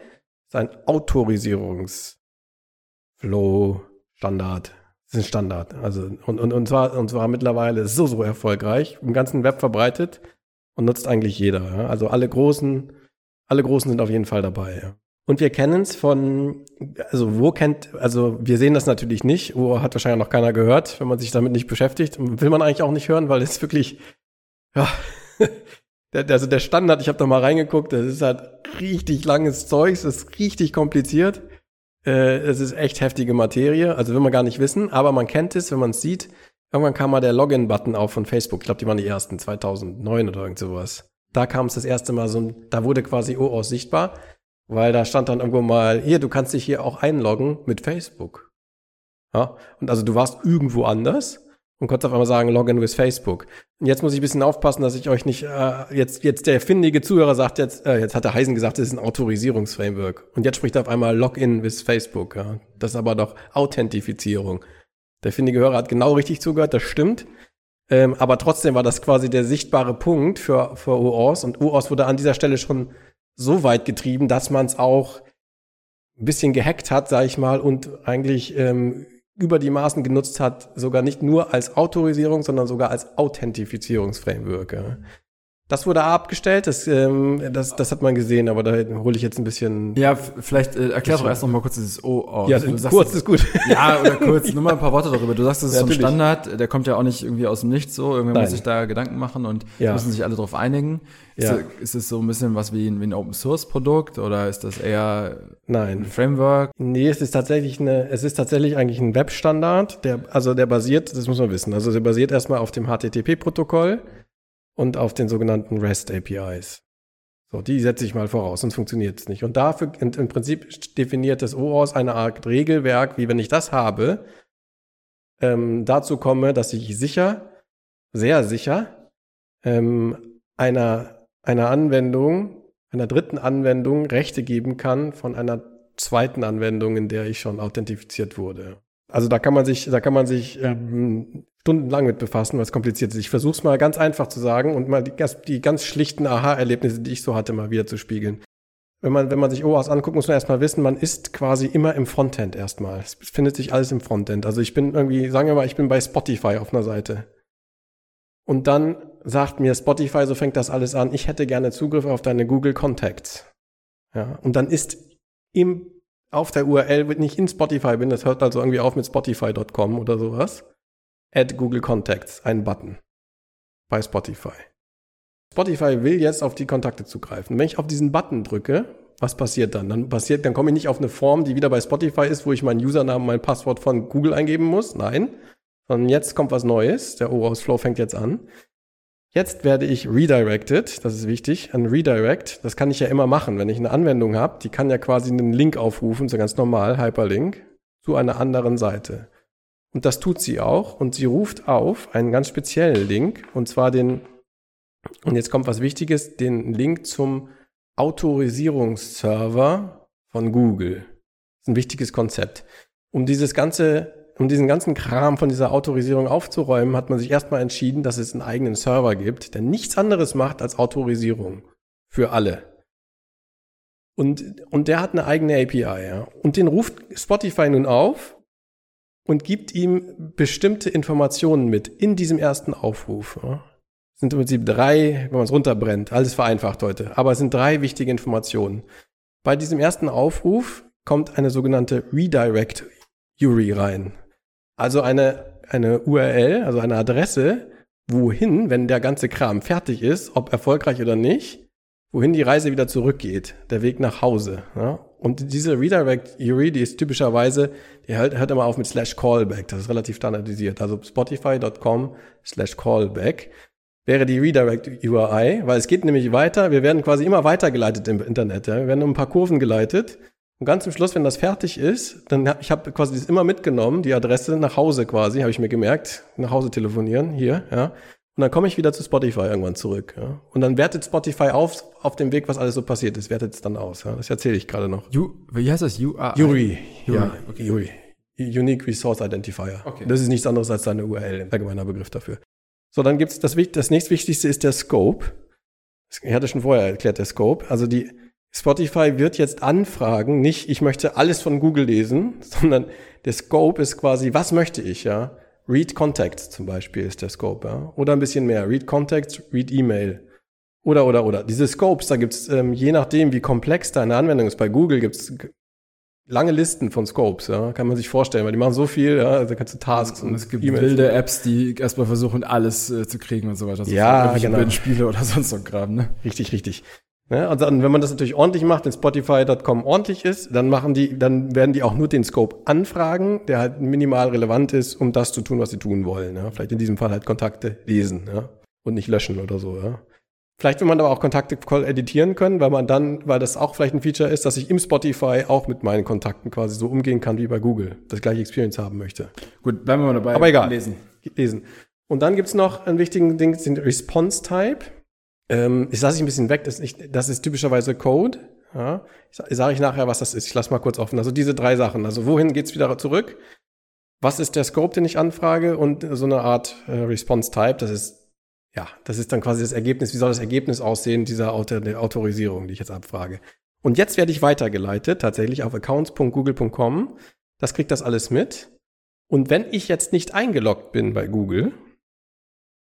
B: ist ein Autorisierungsflow-Standard. Das ist ein Standard. Also, und, und, und, zwar, und zwar mittlerweile so, so erfolgreich, im ganzen Web verbreitet und nutzt eigentlich jeder. Ja? Also alle Großen, alle Großen sind auf jeden Fall dabei. Und wir kennen es von, also wo kennt, also wir sehen das natürlich nicht, wo hat wahrscheinlich noch keiner gehört, wenn man sich damit nicht beschäftigt. Will man eigentlich auch nicht hören, weil es wirklich, ja, der, also der Standard, ich habe da mal reingeguckt, das ist halt richtig langes Zeug, es ist richtig kompliziert. Äh, es ist echt heftige Materie, also will man gar nicht wissen, aber man kennt es, wenn man es sieht. Irgendwann kam mal der Login-Button auf von Facebook. Ich glaube, die waren die ersten, 2009 oder irgend sowas. Da kam es das erste Mal so, da wurde quasi OAuth sichtbar, weil da stand dann irgendwo mal, hier, du kannst dich hier auch einloggen mit Facebook. Ja, und also du warst irgendwo anders und konntest auf einmal sagen, Login with Facebook. Und jetzt muss ich ein bisschen aufpassen, dass ich euch nicht, äh, jetzt, jetzt der findige Zuhörer sagt jetzt, äh, jetzt hat der Heisen gesagt, das ist ein Autorisierungsframework. Und jetzt spricht er auf einmal Login with Facebook. Ja. Das ist aber doch Authentifizierung. Der findige Hörer hat genau richtig zugehört, das stimmt. Ähm, aber trotzdem war das quasi der sichtbare Punkt für, für OAuth. Und OAuth wurde an dieser Stelle schon so weit getrieben, dass man es auch ein bisschen gehackt hat, sage ich mal, und eigentlich ähm, über die Maßen genutzt hat, sogar nicht nur als Autorisierung, sondern sogar als Authentifizierungsframework. Ja. Das wurde abgestellt, das, ähm, das, das hat man gesehen, aber da hole ich jetzt ein bisschen.
A: Ja, vielleicht äh, erklär doch erst noch mal kurz dieses OAuth.
B: ja
A: Du sagst,
B: kurz ist gut.
A: Ja, oder kurz, nur mal ein paar Worte darüber. Du sagst, das ist so ein. Standard, der kommt ja auch nicht irgendwie aus dem Nichts so. Irgendwer
B: Nein.
A: muss sich da Gedanken machen und
B: Ja.
A: müssen sich alle darauf einigen. Ist,
B: Ja.
A: das, ist es so ein bisschen was wie ein, wie ein Open Source Produkt oder ist das eher ein
B: Nein.
A: Framework?
B: Nee, es ist tatsächlich eine, es ist tatsächlich eigentlich ein Webstandard, der, also der basiert, das muss man wissen, also der basiert erstmal auf dem HTTP-Protokoll und auf den sogenannten REST-APIs. So, die setze ich mal voraus, sonst funktioniert es nicht. Und dafür, im, im Prinzip definiert das OAuth eine Art Regelwerk, wie wenn ich das habe, ähm, dazu komme, dass ich sicher, sehr sicher, ähm, einer, einer Anwendung, einer dritten Anwendung Rechte geben kann von einer zweiten Anwendung, in der ich schon authentifiziert wurde. Also da kann man sich, da kann man sich ähm, stundenlang mit befassen, was kompliziert ist. Ich versuche es mal ganz einfach zu sagen und mal die, ganz- die ganz schlichten Aha-Erlebnisse, die ich so hatte, mal wieder zu spiegeln. Wenn man, wenn man sich OAuth anguckt, muss man erstmal wissen, man ist quasi immer im Frontend erstmal. Es findet sich alles im Frontend. Also ich bin irgendwie, sagen wir mal, ich bin bei Spotify auf einer Seite. Und dann sagt mir Spotify, so fängt das alles an, ich hätte gerne Zugriff auf deine Google Contacts. Ja, und dann ist im, auf der URL, wenn ich in Spotify bin, das hört also irgendwie auf mit spotify.com oder sowas, add Google Contacts, ein Button bei Spotify. Spotify will jetzt auf die Kontakte zugreifen. Wenn ich auf diesen Button drücke, was passiert dann? Dann passiert, dann komme ich nicht auf eine Form, die wieder bei Spotify ist, wo ich meinen Usernamen, mein Passwort von Google eingeben muss. Nein. Sondern jetzt kommt was Neues. Der OAuth Flow fängt jetzt an. Jetzt werde ich redirected, das ist wichtig, ein Redirect, das kann ich ja immer machen, wenn ich eine Anwendung habe, die kann ja quasi einen Link aufrufen, so ganz normal, Hyperlink, zu einer anderen Seite. Und das tut sie auch und sie ruft auf einen ganz speziellen Link, und zwar den, und jetzt kommt was Wichtiges, den Link zum Autorisierungsserver von Google. Das ist ein wichtiges Konzept. Um dieses ganze um diesen ganzen Kram von dieser Autorisierung aufzuräumen, hat man sich erstmal entschieden, dass es einen eigenen Server gibt, der nichts anderes macht als Autorisierung für alle. Und, und der hat eine eigene API, ja. Und den ruft Spotify nun auf und gibt ihm bestimmte Informationen mit in diesem ersten Aufruf. Ja. Sind im Prinzip drei, wenn man es runterbrennt, alles vereinfacht heute, aber es sind drei wichtige Informationen. Bei diesem ersten Aufruf kommt eine sogenannte Redirect URI rein. Also eine, eine URL, also eine Adresse, wohin, wenn der ganze Kram fertig ist, ob erfolgreich oder nicht, wohin die Reise wieder zurückgeht, der Weg nach Hause. Ja? Und diese Redirect URI, die ist typischerweise, die hört, hört immer auf mit slash callback, das ist relativ standardisiert. Also spotify.com slash callback wäre die Redirect URI, weil es geht nämlich weiter, wir werden quasi immer weitergeleitet im Internet. Ja? Wir werden um ein paar Kurven geleitet und ganz zum Schluss, wenn das fertig ist, dann hab, ich habe quasi das immer mitgenommen, die Adresse nach Hause quasi, habe ich mir gemerkt, nach Hause telefonieren hier, ja. Und dann komme ich wieder zu Spotify irgendwann zurück. Ja? Und dann wertet Spotify auf, auf dem Weg, was alles so passiert ist, wertet es dann aus. Ja? Das erzähle ich gerade noch.
A: You, wie heißt das? URI?
B: Yuri. Yuri. Ja, okay. Yuri. Unique Resource Identifier. Okay. Das ist nichts anderes als deine URL, ein allgemeiner Begriff dafür. So, dann gibt's das, das nächstwichtigste ist der Scope. Ich hatte schon vorher erklärt, der Scope. Also die, Spotify wird jetzt anfragen, nicht ich möchte alles von Google lesen, sondern der Scope ist quasi, was möchte ich, ja? Read Contacts zum Beispiel ist der Scope, ja? Oder ein bisschen mehr. Read Contacts, Read Email. Oder, oder, oder. Diese Scopes, da gibt's ähm, je nachdem, wie komplex deine Anwendung ist, bei Google gibt's lange Listen von Scopes, ja, kann man sich vorstellen, weil die machen so viel, ja, da kannst du Tasks
A: und, und es gibt e wilde Apps, die erstmal versuchen, alles äh, zu kriegen und so weiter. Also
B: ja, genau.
A: Spiele oder sonst so ein Kram, ne?
B: Richtig, richtig. Ja, und dann, wenn man das natürlich ordentlich macht, wenn Spotify.com ordentlich ist, dann machen die, dann werden die auch nur den Scope anfragen, der halt minimal relevant ist, um das zu tun, was sie tun wollen. Ja. Vielleicht in diesem Fall halt Kontakte lesen, ja. Und nicht löschen oder so, ja. Vielleicht will man aber auch Kontakte editieren können, weil man dann, weil das auch vielleicht ein Feature ist, dass ich im Spotify auch mit meinen Kontakten quasi so umgehen kann wie bei Google, das gleiche Experience haben möchte.
A: Gut, bleiben wir mal dabei.
B: Aber egal.
A: Lesen.
B: Lesen. Und dann gibt's noch einen wichtigen Ding, den Response Type. Ähm, ich lasse ich ein bisschen weg, das ist, nicht, das ist typischerweise Code. Ja. Sage ich nachher, was das ist. Ich lasse mal kurz offen. Also diese drei Sachen. Also wohin geht's wieder zurück? Was ist der Scope, den ich anfrage? Und so eine Art äh, Response Type, das ist, ja, das ist dann quasi das Ergebnis. Wie soll das Ergebnis aussehen dieser Autor Autorisierung, die ich jetzt abfrage? Und jetzt werde ich weitergeleitet, tatsächlich auf accounts.google.com. Das kriegt das alles mit. Und wenn ich jetzt nicht eingeloggt bin bei Google,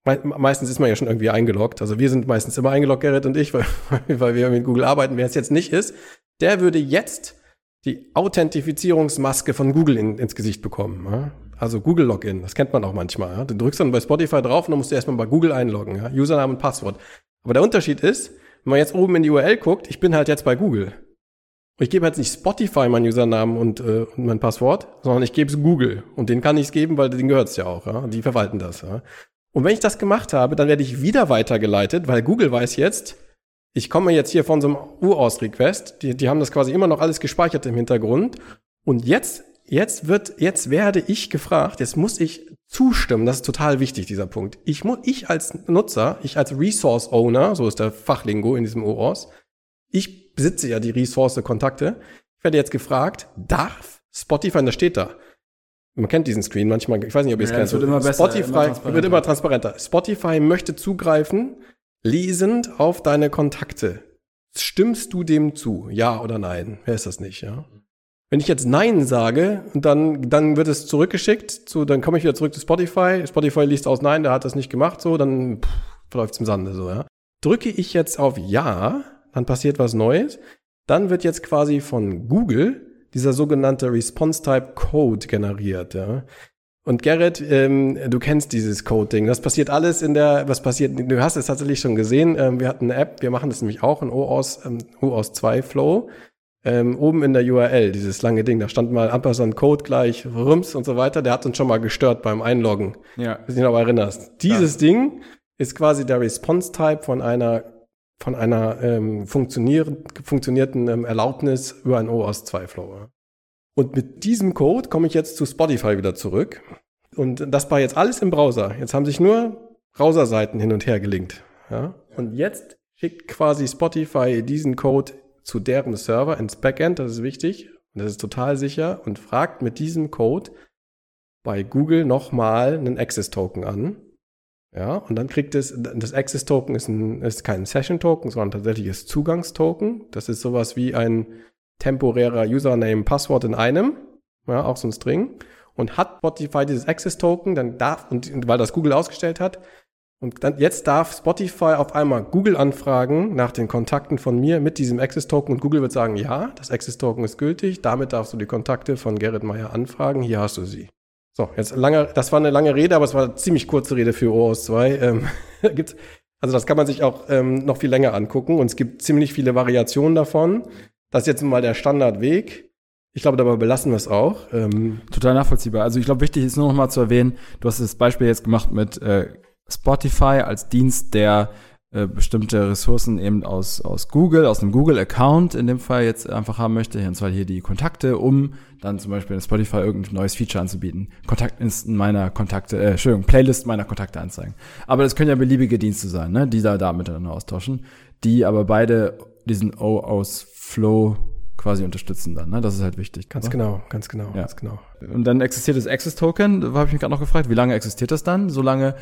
B: meistens ist man ja schon irgendwie eingeloggt. Also wir sind meistens immer eingeloggt, Gerrit und ich, weil, weil wir mit Google arbeiten. Wer es jetzt nicht ist, der würde jetzt die Authentifizierungsmaske von Google in, ins Gesicht bekommen. Ja? Also Google Login, das kennt man auch manchmal. Ja? Du drückst dann bei Spotify drauf und dann musst du erstmal bei Google einloggen. Ja? Username und Passwort. Aber der Unterschied ist, wenn man jetzt oben in die URL guckt, ich bin halt jetzt bei Google. Und ich gebe jetzt nicht Spotify meinen Usernamen und, äh, und mein Passwort, sondern ich gebe es Google. Und den kann ich es geben, weil denen gehört es ja auch. Ja? Die verwalten das. Ja? Und wenn ich das gemacht habe, dann werde ich wieder weitergeleitet, weil Google weiß jetzt, ich komme jetzt hier von so einem UAuth-Request, die, die haben das quasi immer noch alles gespeichert im Hintergrund. Und jetzt, jetzt wird, jetzt werde ich gefragt, jetzt muss ich zustimmen, das ist total wichtig, dieser Punkt. Ich muss, ich als Nutzer, ich als Resource Owner, so ist der Fachlingo in diesem OAuth, ich besitze ja die Resource Kontakte, ich werde jetzt gefragt, darf Spotify, und das steht da, man kennt diesen Screen manchmal, ich weiß nicht, ob ihr es ja, kennt.
A: Wird immer besser,
B: Spotify immer wird immer transparenter. Spotify möchte zugreifen, lesend auf deine Kontakte. Stimmst du dem zu? Ja oder nein? Wer ist das nicht, ja? Wenn ich jetzt Nein sage, dann, dann wird es zurückgeschickt, zu, dann komme ich wieder zurück zu Spotify. Spotify liest aus Nein, der hat das nicht gemacht, so, dann verläuft es im Sande, so, ja. Drücke ich jetzt auf Ja, dann passiert was Neues. Dann wird jetzt quasi von Google dieser sogenannte Response-Type Code generiert. Ja. Und Gerrit, ähm, du kennst dieses Coding. Das passiert alles in der, was passiert, du hast es tatsächlich schon gesehen. Ähm, wir hatten eine App, wir machen das nämlich auch in OAuth, ähm, OAuth 2 Flow. Ähm, oben in der URL, dieses lange Ding, da stand mal Ampersand Code gleich, Rums und so weiter. Der hat uns schon mal gestört beim Einloggen.
A: Ja.
B: Wenn du dich noch erinnerst. Dieses ja. Ding ist quasi der Response-Type von einer von einer ähm, funktionierten ähm, Erlaubnis über ein OAuth 2 Flow. Und mit diesem Code komme ich jetzt zu Spotify wieder zurück. Und das war jetzt alles im Browser. Jetzt haben sich nur Browserseiten hin und her gelinkt. Ja? Und jetzt schickt quasi Spotify diesen Code zu deren Server ins Backend, das ist wichtig, und das ist total sicher, und fragt mit diesem Code bei Google nochmal einen Access-Token an. Ja, und dann kriegt es, das Access Token ist, ein, ist kein Session Token, sondern tatsächliches Zugangstoken. Das ist sowas wie ein temporärer Username, Passwort in einem. Ja, auch so ein String. Und hat Spotify dieses Access Token, dann darf, und weil das Google ausgestellt hat, und dann, jetzt darf Spotify auf einmal Google anfragen nach den Kontakten von mir mit diesem Access Token und Google wird sagen, ja, das Access Token ist gültig, damit darfst du die Kontakte von Gerrit Meyer anfragen, hier hast du sie. So, jetzt lange, das war eine lange Rede, aber es war eine ziemlich kurze Rede für OAuth 2. Ähm, gibt's, also das kann man sich auch ähm, noch viel länger angucken und es gibt ziemlich viele Variationen davon. Das ist jetzt mal der Standardweg. Ich glaube, dabei belassen wir es auch.
A: Ähm, Total nachvollziehbar. Also ich glaube, wichtig ist nur noch mal zu erwähnen, du hast das Beispiel jetzt gemacht mit äh, Spotify als Dienst, der äh, bestimmte Ressourcen eben aus, aus Google, aus einem Google-Account in dem Fall jetzt einfach haben möchte, und zwar hier die Kontakte, um dann zum Beispiel in Spotify irgendein neues Feature anzubieten. Kontaktlisten meiner Kontakte, äh, Entschuldigung, Playlist meiner Kontakte anzeigen. Aber das können ja beliebige Dienste sein, ne, die da, da miteinander austauschen, die aber beide diesen O aus Flow quasi unterstützen dann. Ne? Das ist halt wichtig.
B: Ganz oder? genau, ganz genau, ja. ganz genau.
A: Und dann existiert das Access Token. Da habe ich mich gerade noch gefragt, wie lange existiert das dann? Solange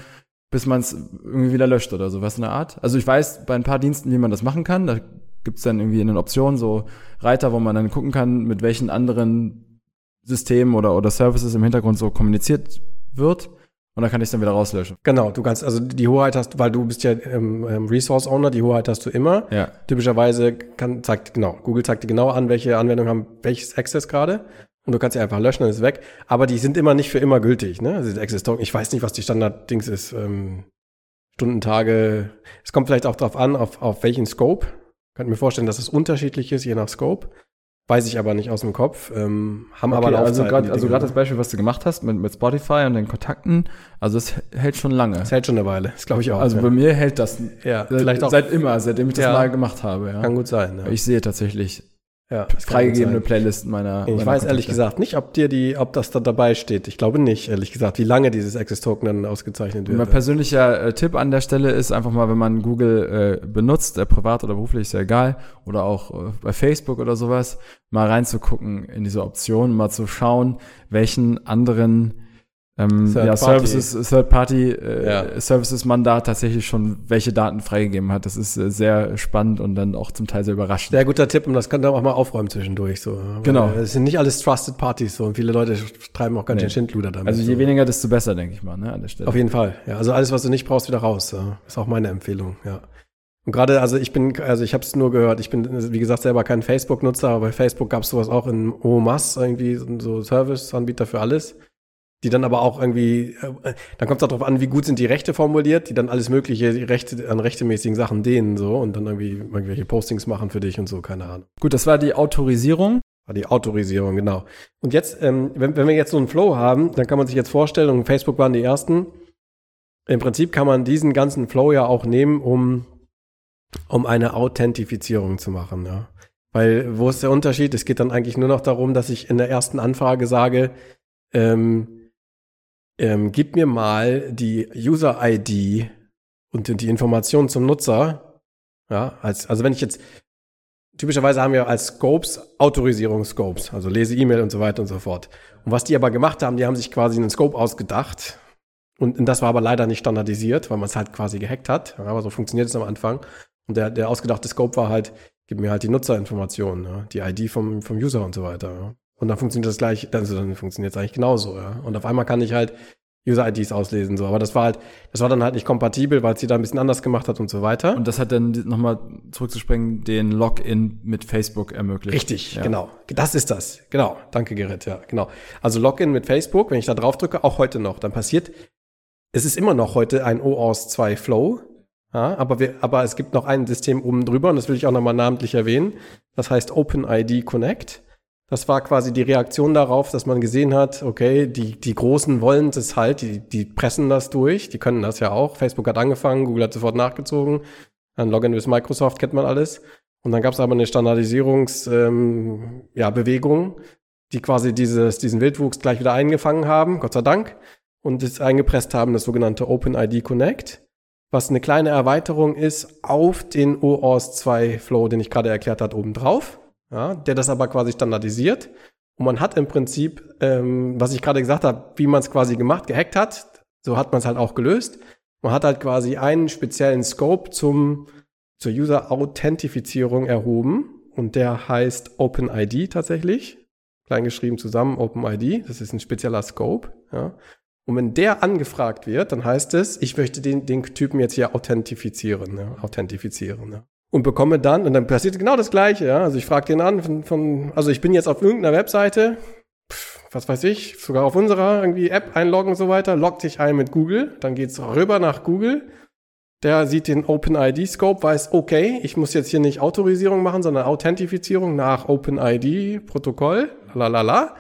A: bis man es irgendwie wieder löscht oder sowas in der Art. Also ich weiß bei ein paar Diensten, wie man das machen kann. Da gibt's dann irgendwie in den Optionen so Reiter, wo man dann gucken kann, mit welchen anderen Systemen oder, oder Services im Hintergrund so kommuniziert wird. Und dann kann ich es dann wieder rauslöschen.
B: Genau, du kannst, also die Hoheit hast, weil du bist ja ähm, ähm, Resource Owner, die Hoheit hast du immer. Ja. Typischerweise kann, zeigt, genau, Google zeigt dir genau an, welche Anwendungen haben welches Access gerade. Und du kannst sie einfach löschen, dann ist es weg. Aber die sind immer nicht für immer gültig, ne? Also Access Token. Ich weiß nicht, was die Standard-Dings ist. Ähm, Stunden, Tage. Es kommt vielleicht auch darauf an, auf, auf welchen Scope. Könnt mir vorstellen, dass es unterschiedlich ist, je nach Scope. Weiß ich aber nicht aus dem Kopf. Ähm, haben okay, aber
A: Also gerade also das Beispiel, was du gemacht hast mit, mit Spotify und den Kontakten, also es hält schon lange. Es
B: hält schon eine Weile, das glaube ich auch.
A: Also ja. bei mir hält das ja, seit, vielleicht auch, seit immer, seitdem ich das ja, mal gemacht habe. Ja.
B: Kann gut sein.
A: Ja. Ich sehe tatsächlich ja, freigegebene Playlisten meiner.
B: Ich
A: meiner
B: weiß ehrlich gesagt nicht, ob dir die, ob das da dabei steht. Ich glaube nicht, ehrlich gesagt, wie lange dieses Access Token dann ausgezeichnet wird.
A: Mein persönlicher äh, Tipp an der Stelle ist einfach mal, wenn man Google äh, benutzt, äh, privat oder beruflich, ist ja egal, oder auch äh, bei Facebook oder sowas, mal reinzugucken in diese Option, mal zu schauen, welchen anderen ähm, Third ja, Services, Third Party äh, ja. Services man da tatsächlich schon welche Daten freigegeben hat. Das ist äh, sehr spannend und dann auch zum Teil sehr überraschend.
B: Sehr guter Tipp und das kann dann auch mal aufräumen zwischendurch so.
A: genau.
B: Es sind nicht alles Trusted Parties so und viele Leute treiben auch ganz nee. schön Schindluder damit.
A: Also je
B: so.
A: weniger, desto besser, denke ich mal, ne, an der Stelle.
B: Auf jeden Fall. Ja, also alles, was du nicht brauchst, wieder raus. Ja. Ist auch meine Empfehlung. Ja. Und gerade, also ich bin, also ich habe es nur gehört, ich bin, wie gesagt, selber kein Facebook-Nutzer, aber bei Facebook gab es sowas auch in OMAS, irgendwie so Service-Anbieter für alles die dann aber auch irgendwie, äh, dann kommt es darauf an, wie gut sind die Rechte formuliert, die dann alles mögliche Rechte an rechtemäßigen Sachen dehnen so und dann irgendwie irgendwelche Postings machen für dich und so, keine Ahnung.
A: Gut, das war die Autorisierung.
B: War die Autorisierung, genau. Und jetzt, ähm, wenn, wenn wir jetzt so einen Flow haben, dann kann man sich jetzt vorstellen, und Facebook waren die ersten, im Prinzip kann man diesen ganzen Flow ja auch nehmen, um, um eine Authentifizierung zu machen, ja. Weil, wo ist der Unterschied? Es geht dann eigentlich nur noch darum, dass ich in der ersten Anfrage sage, ähm, ähm, gib mir mal die User-ID und die Informationen zum Nutzer. Ja, als, also wenn ich jetzt, typischerweise haben wir als Scopes Autorisierungsscopes, also lese E-Mail und so weiter und so fort. Und was die aber gemacht haben, die haben sich quasi einen Scope ausgedacht. Und, und das war aber leider nicht standardisiert, weil man es halt quasi gehackt hat. Ja, aber so funktioniert es am Anfang. Und der, der ausgedachte Scope war halt, gib mir halt die Nutzerinformationen, ja, die ID vom, vom User und so weiter. Ja. Und dann funktioniert das gleich, also dann funktioniert es eigentlich genauso, ja. Und auf einmal kann ich halt User-IDs auslesen, so. Aber das war halt, das war dann halt nicht kompatibel, weil es sie da ein bisschen anders gemacht hat und so weiter.
A: Und das hat dann nochmal zurückzuspringen, den Login mit Facebook ermöglicht.
B: Richtig, ja. genau. Das ist das. Genau. Danke, Gerrit, ja, genau. Also Login mit Facebook, wenn ich da drauf drücke, auch heute noch, dann passiert, es ist immer noch heute ein OAuth 2 Flow. Ja, aber, wir, aber es gibt noch ein System oben drüber und das will ich auch nochmal namentlich erwähnen. Das heißt OpenID Connect. Das war quasi die Reaktion darauf, dass man gesehen hat, okay, die, die Großen wollen das halt, die, die pressen das durch, die können das ja auch. Facebook hat angefangen, Google hat sofort nachgezogen. Ein Login with Microsoft kennt man alles. Und dann gab es aber eine Standardisierungsbewegung, ähm, ja, Bewegung, die quasi dieses, diesen Wildwuchs gleich wieder eingefangen haben, Gott sei Dank, und es eingepresst haben, das sogenannte OpenID Connect, was eine kleine Erweiterung ist auf den OAuth 2 Flow, den ich gerade erklärt habe, obendrauf ja, der das aber quasi standardisiert. Und man hat im Prinzip, ähm, was ich gerade gesagt habe, wie man es quasi gemacht, gehackt hat, so hat man es halt auch gelöst. Man hat halt quasi einen speziellen Scope zum, zur User-Authentifizierung erhoben und der heißt OpenID tatsächlich. Kleingeschrieben zusammen OpenID. Das ist ein spezieller Scope. Ja. Und wenn der angefragt wird, dann heißt es, ich möchte den, den Typen jetzt hier authentifizieren, ja, authentifizieren. Ja. Und bekomme dann, und dann passiert genau das Gleiche, ja. Also ich frage den an, von, von, also ich bin jetzt auf irgendeiner Webseite, was weiß ich, sogar auf unserer irgendwie App einloggen und so weiter, loggt sich ein mit Google, dann geht's rüber nach Google, der sieht den OpenID-Scope, weiß, okay, ich muss jetzt hier nicht Autorisierung machen, sondern Authentifizierung nach OpenID-Protokoll, lalala.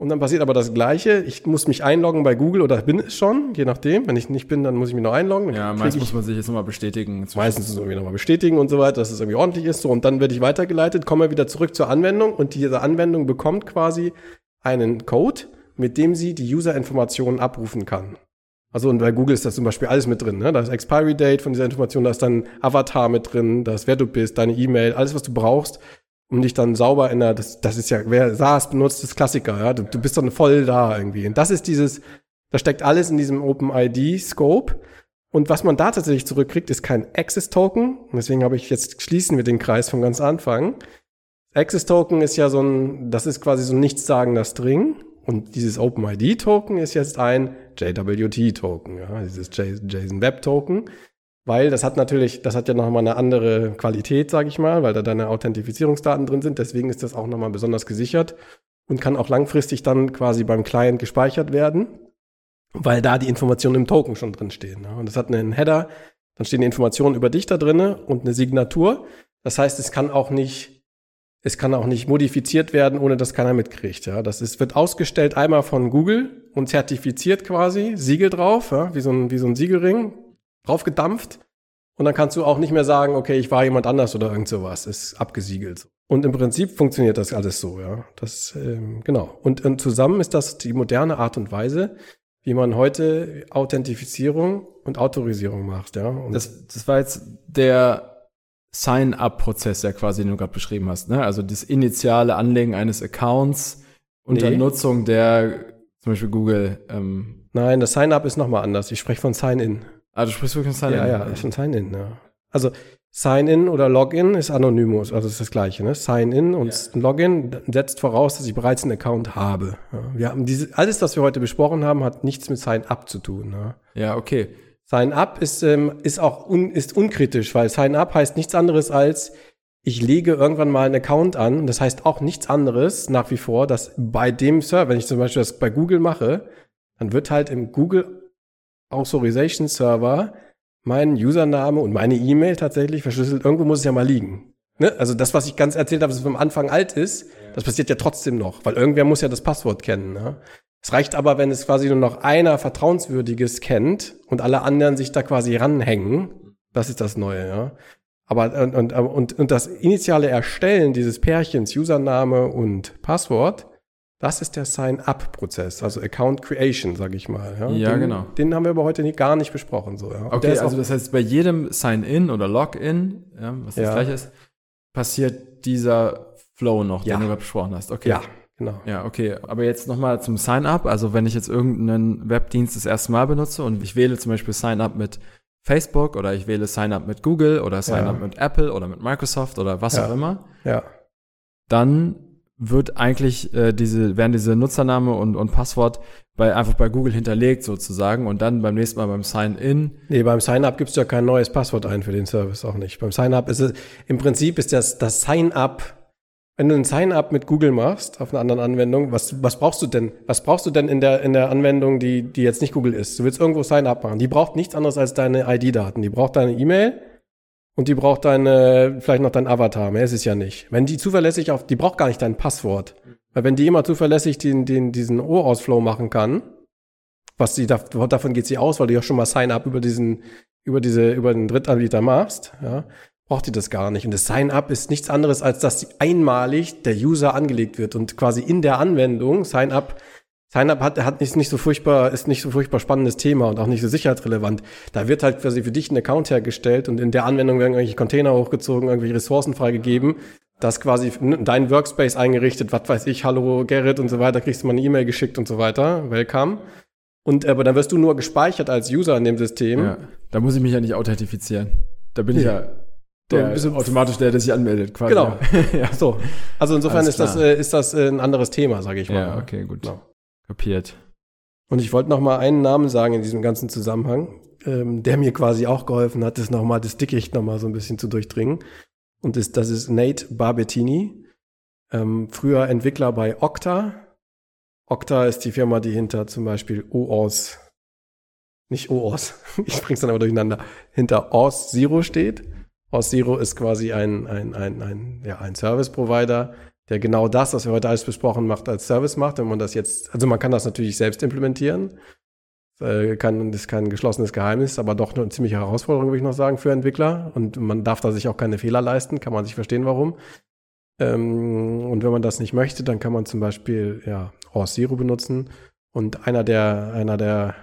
B: Und dann passiert aber das Gleiche. Ich muss mich einloggen bei Google oder bin es schon, je nachdem. Wenn ich nicht bin, dann muss ich mich noch einloggen.
A: Ja, meistens muss man sich jetzt nochmal bestätigen.
B: Meistens irgendwie nochmal bestätigen und so weiter, dass es irgendwie ordentlich ist. So, und dann werde ich weitergeleitet, komme wieder zurück zur Anwendung und diese Anwendung bekommt quasi einen Code, mit dem sie die User-Informationen abrufen kann. Also und bei Google ist das zum Beispiel alles mit drin. Ne? Da ist Expiry Date von dieser Information, da ist dann Avatar mit drin, da ist wer du bist, deine E-Mail, alles was du brauchst, um dich dann sauber in der, das, das ist ja, wer SaaS benutzt, das Klassiker, ja, du, du bist dann voll da irgendwie. Und das ist dieses, da steckt alles in diesem OpenID-Scope. Und was man da tatsächlich zurückkriegt, ist kein Access-Token. Deswegen habe ich jetzt schließen wir den Kreis von ganz Anfang. Access-Token ist ja so ein, das ist quasi so ein nichtssagender String. Und dieses OpenID-Token ist jetzt ein JWT-Token, ja, dieses JSON Web-Token weil das hat natürlich, das hat ja nochmal eine andere Qualität, sage ich mal, weil da deine Authentifizierungsdaten drin sind. Deswegen ist das auch nochmal besonders gesichert und kann auch langfristig dann quasi beim Client gespeichert werden, weil da die Informationen im Token schon drin stehen. Und das hat einen Header, dann stehen die Informationen über dich da drinne und eine Signatur. Das heißt, es kann auch nicht, es kann auch nicht modifiziert werden, ohne dass keiner mitkriegt. Ja, das ist, wird ausgestellt einmal von Google und zertifiziert quasi, Siegel drauf, ja, wie so ein, wie so ein Siegelring draufgedampft. Und dann kannst du auch nicht mehr sagen, okay, ich war jemand anders oder irgend sowas. Ist abgesiegelt. Und im Prinzip funktioniert das alles so, ja. Das, ähm, genau. Und, und zusammen ist das die moderne Art und Weise, wie man heute Authentifizierung und Autorisierung macht, ja. Und
A: das, das war jetzt der Sign-up-Prozess, der quasi, den du gerade beschrieben hast, ne? Also das initiale Anlegen eines Accounts unter nee. Nutzung der zum Beispiel Google. Ähm
B: Nein, das Sign-up ist nochmal anders. Ich spreche von Sign-in.
A: Ah, du sprichst wirklich von
B: Sign-In? Ja, ja, ist ein Sign-In, ja. Also Sign-In oder Login ist Anonymous, also ist das gleiche. Ne? Sign-In und ja. Login setzt voraus, dass ich bereits einen Account habe. Ja, wir haben diese, alles, was wir heute besprochen haben, hat nichts mit Sign-Up zu tun. Ne?
A: Ja, okay.
B: Sign-Up ist, ähm, ist auch un, ist unkritisch, weil Sign-Up heißt nichts anderes als, ich lege irgendwann mal einen Account an. Das heißt auch nichts anderes nach wie vor, dass bei dem Server, wenn ich zum Beispiel das bei Google mache, dann wird halt im Google Authorization Server meinen Username und meine E-Mail tatsächlich verschlüsselt. Irgendwo muss es ja mal liegen. Ne? Also das, was ich ganz erzählt habe, was vom Anfang alt ist, das passiert ja trotzdem noch, weil irgendwer muss ja das Passwort kennen. Ne? Es reicht aber, wenn es quasi nur noch einer Vertrauenswürdiges kennt und alle anderen sich da quasi ranhängen. Das ist das Neue, ja. Aber und, und, und, und das initiale Erstellen dieses Pärchens, Username und Passwort, das ist der Sign-up-Prozess, also Account Creation, sage ich mal.
A: Ja, ja
B: den,
A: genau.
B: Den haben wir aber heute nicht, gar nicht besprochen. So, ja.
A: Okay, also das heißt, bei jedem Sign-in oder Login, ja, was das ja. gleiche ist, passiert dieser Flow noch, den du gerade besprochen hast. Okay.
B: Ja, genau.
A: Ja, okay. Aber jetzt nochmal zum Sign-up. Also wenn ich jetzt irgendeinen Webdienst das erste Mal benutze und ich wähle zum Beispiel Sign-up mit Facebook oder ich wähle Sign-up mit Google oder Sign-up mit Apple oder mit Microsoft oder was auch immer,
B: ja.
A: dann wird eigentlich äh, diese, werden diese Nutzername und, und Passwort bei, einfach bei Google hinterlegt sozusagen und dann beim nächsten Mal beim Sign-In.
B: Nee, beim Sign-up gibst du ja kein neues Passwort ein für den Service, auch nicht. Beim Sign-up ist es, im Prinzip ist das, das Sign-up, wenn du ein Sign-up mit Google machst auf einer anderen Anwendung, was, was brauchst du denn? Was brauchst du denn in der, in der Anwendung, die, die jetzt nicht Google ist? Du willst irgendwo Sign-up machen. Die braucht nichts anderes als deine ID-Daten. Die braucht deine E-Mail, und die braucht deine, vielleicht noch dein Avatar. Mehr ist es ja nicht. Wenn die zuverlässig auf, die braucht gar nicht dein Passwort. Weil wenn die immer zuverlässig den, den, diesen O-Ausflow machen kann, was sie, davon geht sie aus, weil du ja schon mal Sign-up über diesen, über diese, über den Drittanbieter machst, ja, braucht die das gar nicht. Und das Sign-up ist nichts anderes, als dass einmalig der User angelegt wird und quasi in der Anwendung Sign-up Sign-up hat, hat nicht, nicht so furchtbar, ist nicht so furchtbar spannendes Thema und auch nicht so sicherheitsrelevant. Da wird halt quasi für dich ein Account hergestellt und in der Anwendung werden irgendwelche Container hochgezogen, irgendwelche Ressourcen freigegeben, das quasi dein Workspace eingerichtet, was weiß ich, hallo Gerrit und so weiter, kriegst du mal eine E-Mail geschickt und so weiter, welcome. Und aber dann wirst du nur gespeichert als User in dem System. Ja,
A: da muss ich mich ja nicht authentifizieren. Da bin ich ja der
B: so automatisch der, der sich anmeldet,
A: quasi. Genau.
B: ja. So. Also insofern ist das, äh, ist das äh, ein anderes Thema, sage ich mal.
A: Ja, okay, gut. Genau. Kapiert.
B: Und ich wollte noch mal einen Namen sagen in diesem ganzen Zusammenhang, ähm, der mir quasi auch geholfen hat, das noch mal, das Dickicht noch mal so ein bisschen zu durchdringen. Und das, das ist Nate Barbettini, ähm, früher Entwickler bei Okta. Okta ist die Firma, die hinter zum Beispiel OAuth, nicht OAuth, ich bring's dann aber durcheinander, hinter OAuth Zero steht. OAuth Zero ist quasi ein, ein, ein, ein, ja, ein Service Provider, der genau das, was wir heute alles besprochen macht, als Service macht. Wenn man das jetzt, also man kann das natürlich selbst implementieren. Das, kann, das ist kein geschlossenes Geheimnis, aber doch eine ziemliche Herausforderung, würde ich noch sagen, für Entwickler. Und man darf da sich auch keine Fehler leisten, kann man sich verstehen, warum. Ähm, und wenn man das nicht möchte, dann kann man zum Beispiel ja, Horse Zero benutzen. Und einer der, einer der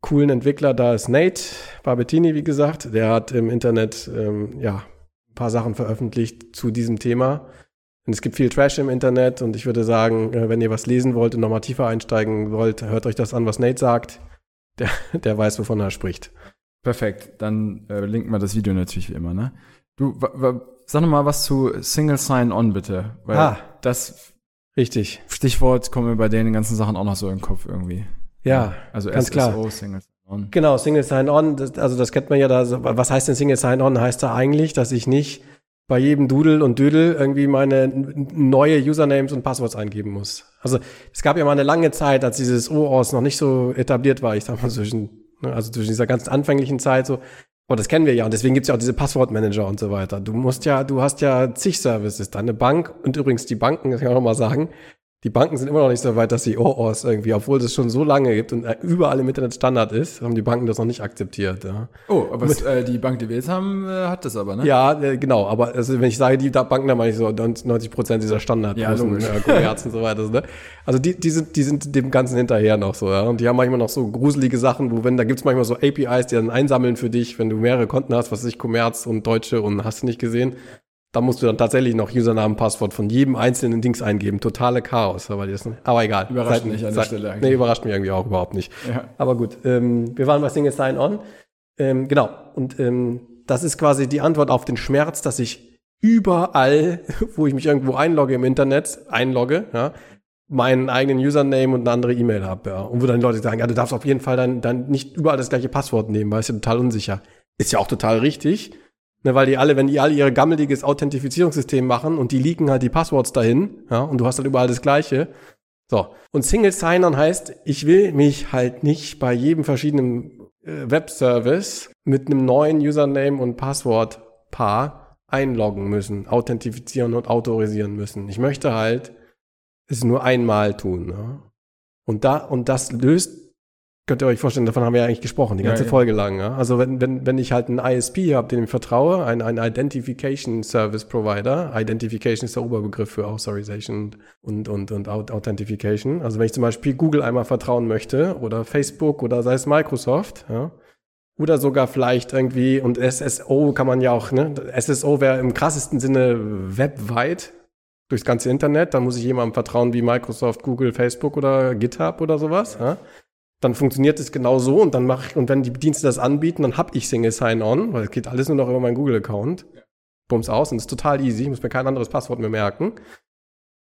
B: coolen Entwickler da ist Nate Barbettini, wie gesagt. Der hat im Internet ähm, ja, ein paar Sachen veröffentlicht zu diesem Thema. Und es gibt viel Trash im Internet und ich würde sagen, äh, wenn ihr was lesen wollt und nochmal tiefer einsteigen wollt, hört euch das an, was Nate sagt. Der, der weiß, wovon er spricht.
A: Perfekt, dann äh, linken wir das Video natürlich wie immer, ne? Du, sag noch mal was zu Single Sign-On bitte,
B: weil ah,
A: das
B: richtig.
A: Stichwort kommen mir bei den ganzen Sachen auch noch so im Kopf irgendwie.
B: Ja,
A: also
B: ganz SSO, klar. Single Sign-On. Genau, Single Sign-On, also das kennt man ja da, was heißt denn Single Sign-On? Heißt da eigentlich, dass ich nicht bei jedem Doodle und Dödel irgendwie meine neue Usernames und Passworts eingeben muss. Also es gab ja mal eine lange Zeit, als dieses OAuth noch nicht so etabliert war, ich sag mal zwischen, ne, also zwischen dieser ganz anfänglichen Zeit so, aber das kennen wir ja und deswegen gibt's ja auch diese Passwortmanager und so weiter. Du musst ja, du hast ja zig Services, deine Bank und übrigens die Banken, das kann ich auch mal sagen, die Banken sind immer noch nicht so weit, dass sie OAuth irgendwie, obwohl es schon so lange gibt und überall im Internet Standard ist, haben die Banken das noch nicht akzeptiert. Ja.
A: Oh, aber es, äh, die Bank, die wir jetzt haben, äh, hat das aber, ne?
B: Ja, äh, genau. Aber also, wenn ich sage, die Banken, dann meine ich so 90 Prozent dieser Standard.
A: Ja, logisch.
B: Äh, und so weiter. Ne? Also die, die, sind, die sind dem Ganzen hinterher noch so. Ja? Und die haben manchmal noch so gruselige Sachen, wo wenn, da gibt's manchmal so APIs, die dann einsammeln für dich, wenn du mehrere Konten hast, was weiß ich, Commerz und Deutsche und hast du nicht gesehen. Da musst du dann tatsächlich noch Usernamen, Passwort von jedem einzelnen Dings eingeben. Totale Chaos. Aber, das, aber egal.
A: Überrascht mich an der Stelle
B: eigentlich. Nee, überrascht mich irgendwie auch überhaupt nicht. Ja. Aber gut, ähm, wir waren bei Single Sign-On. Ähm, genau. Und ähm, das ist quasi die Antwort auf den Schmerz, dass ich überall, wo ich mich irgendwo einlogge im Internet, einlogge, ja, meinen eigenen Username und eine andere E-Mail habe. Ja. Und wo dann Leute sagen, ja, du darfst auf jeden Fall dann, dann nicht überall das gleiche Passwort nehmen, weil es ja total unsicher. Ist ja auch total richtig. Ne, weil die alle, wenn die alle ihre gammeliges Authentifizierungssystem machen und die leaken halt die Passworts dahin, ja, und du hast halt überall das Gleiche. So. Und Single Sign-On heißt, ich will mich halt nicht bei jedem verschiedenen äh, Webservice mit einem neuen Username und Passwortpaar einloggen müssen, authentifizieren und autorisieren müssen. Ich möchte halt es nur einmal tun. Ne? Und da, und das löst Könnt ihr euch vorstellen, davon haben wir ja eigentlich gesprochen, die ganze ja, Folge lang. Ja? Also wenn, wenn, wenn ich halt einen ISP habe, dem ich vertraue, ein, ein Identification Service Provider, Identification ist der Oberbegriff für Authorization und, und, und Authentification. Also wenn ich zum Beispiel Google einmal vertrauen möchte oder Facebook oder sei es Microsoft, ja, oder sogar vielleicht irgendwie, und SSO kann man ja auch, ne? SSO wäre im krassesten Sinne webweit durchs ganze Internet. Da muss ich jemandem vertrauen wie Microsoft, Google, Facebook oder GitHub oder sowas. Ja? Dann funktioniert es genau so und dann mache ich, und wenn die Dienste das anbieten, dann habe ich Single Sign-On, weil es geht alles nur noch über meinen Google-Account. Ja. Bums aus und es ist total easy, ich muss mir kein anderes Passwort mehr merken.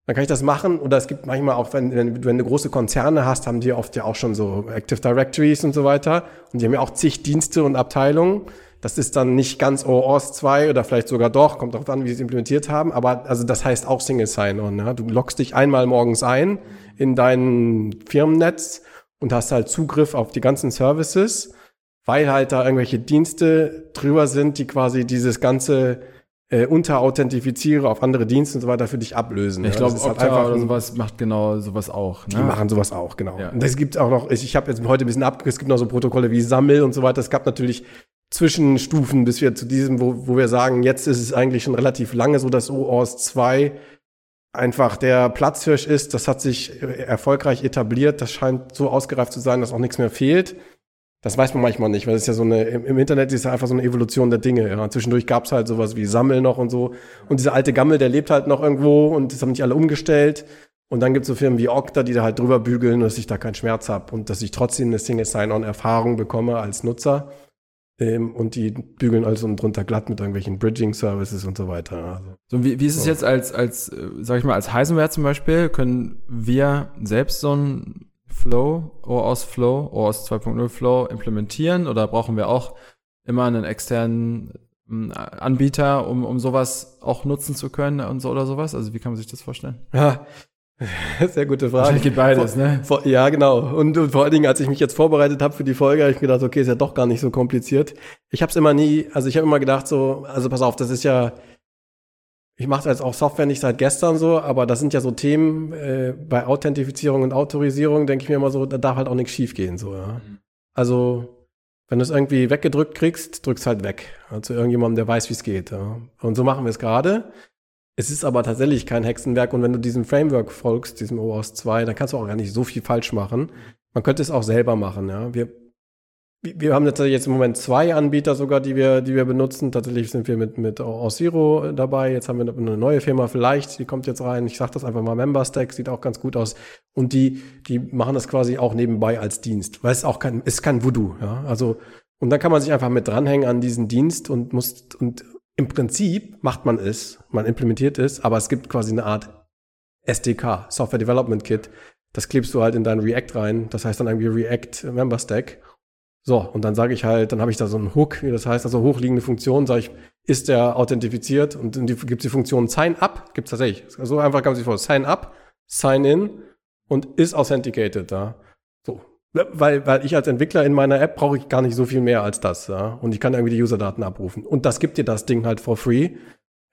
B: Dann kann ich das machen oder es gibt manchmal auch, wenn, wenn, wenn du große Konzerne hast, haben die oft ja auch schon so Active Directories und so weiter und die haben ja auch zig Dienste und Abteilungen. Das ist dann nicht ganz OAuth 2 oder vielleicht sogar doch, kommt auch an, wie sie es implementiert haben, aber also das heißt auch Single Sign-On. Ja? Du loggst dich einmal morgens ein in dein Firmennetz und hast halt Zugriff auf die ganzen Services, weil halt da irgendwelche Dienste drüber sind, die quasi dieses ganze äh, Unterauthentifiziere auf andere Dienste und so weiter für dich ablösen.
A: Ich glaube, halt einfach oder sowas macht genau sowas auch.
B: Ne? Die machen sowas auch, genau. Ja. Und es gibt auch noch, ich, ich habe jetzt heute ein bisschen ab, es gibt noch so Protokolle wie Sammel und so weiter. Es gab natürlich Zwischenstufen, bis wir zu diesem, wo, wo wir sagen, jetzt ist es eigentlich schon relativ lange so, dass OAuth 2 einfach der Platzhirsch ist. Das hat sich erfolgreich etabliert. Das scheint so ausgereift zu sein, dass auch nichts mehr fehlt. Das weiß man manchmal nicht, weil es ist ja so eine, im Internet ist ja einfach so eine Evolution der Dinge. Ja. Zwischendurch gab es halt sowas wie Sammel noch und so. Und dieser alte Gammel, der lebt halt noch irgendwo und das haben nicht alle umgestellt. Und dann gibt es so Firmen wie Okta, die da halt drüber bügeln, dass ich da keinen Schmerz habe und dass ich trotzdem eine Single Sign-On-Erfahrung bekomme als Nutzer. Ähm, und die bügeln also drunter glatt mit irgendwelchen Bridging-Services und so weiter. Also,
A: so, wie, wie ist es jetzt als, als, äh, sag ich mal, als Heisenware zum Beispiel? Können wir selbst so ein Flow, OAuth Flow, OAuth 2.0 Flow implementieren oder brauchen wir auch immer einen externen ähm, Anbieter, um, um sowas auch nutzen zu können und so oder sowas? Also wie kann man sich das vorstellen?
B: Ja, sehr gute Frage.
A: geht beides,
B: vor,
A: ne?
B: Vor, ja, genau. Und, und, vor allen Dingen, als ich mich jetzt vorbereitet habe für die Folge, habe ich gedacht, okay, ist ja doch gar nicht so kompliziert. Ich habe es immer nie, also ich habe immer gedacht so, also pass auf, das ist ja, ich mache jetzt auch Software nicht seit gestern so, aber das sind ja so Themen äh, bei Authentifizierung und Autorisierung, denke ich mir immer so, da darf halt auch nichts schiefgehen so. Ja. Also wenn du es irgendwie weggedrückt kriegst, drückst halt weg. Also irgendjemandem, der weiß, wie es geht. Ja. Und so machen wir es gerade. Es ist aber tatsächlich kein Hexenwerk und wenn du diesem Framework folgst, diesem OAuth 2, dann kannst du auch gar nicht so viel falsch machen. Man könnte es auch selber machen, ja. Wir, wir haben tatsächlich jetzt im Moment zwei Anbieter sogar, die wir, die wir benutzen. Tatsächlich sind wir mit, mit OAuth Zero dabei. Jetzt haben wir eine neue Firma vielleicht, die kommt jetzt rein. Ich sage das einfach mal, MemberStack, sieht auch ganz gut aus. Und die, die machen das quasi auch nebenbei als Dienst. Weil es auch kein, ist kein Voodoo, ja. Also, und dann kann man sich einfach mit dranhängen an diesen Dienst und muss, und im Prinzip macht man es, man implementiert es, aber es gibt quasi eine Art SDK, Software Development Kit. Das klebst du halt in dein React rein. Das heißt dann irgendwie React Member Stack. So, und dann sage ich halt, dann habe ich da so einen Hook, wie das heißt, also hochliegende Funktion, sage ich, ist der authentifiziert und dann gibt es die Funktion Sign Up, gibt es tatsächlich. So einfach kann man sich vor, Sign Up, Sign In und ist authenticated da. So, weil, weil ich als Entwickler in meiner App brauche ich gar nicht so viel mehr als das, ja. Und ich kann irgendwie die Userdaten abrufen. Und das gibt dir das Ding halt for free.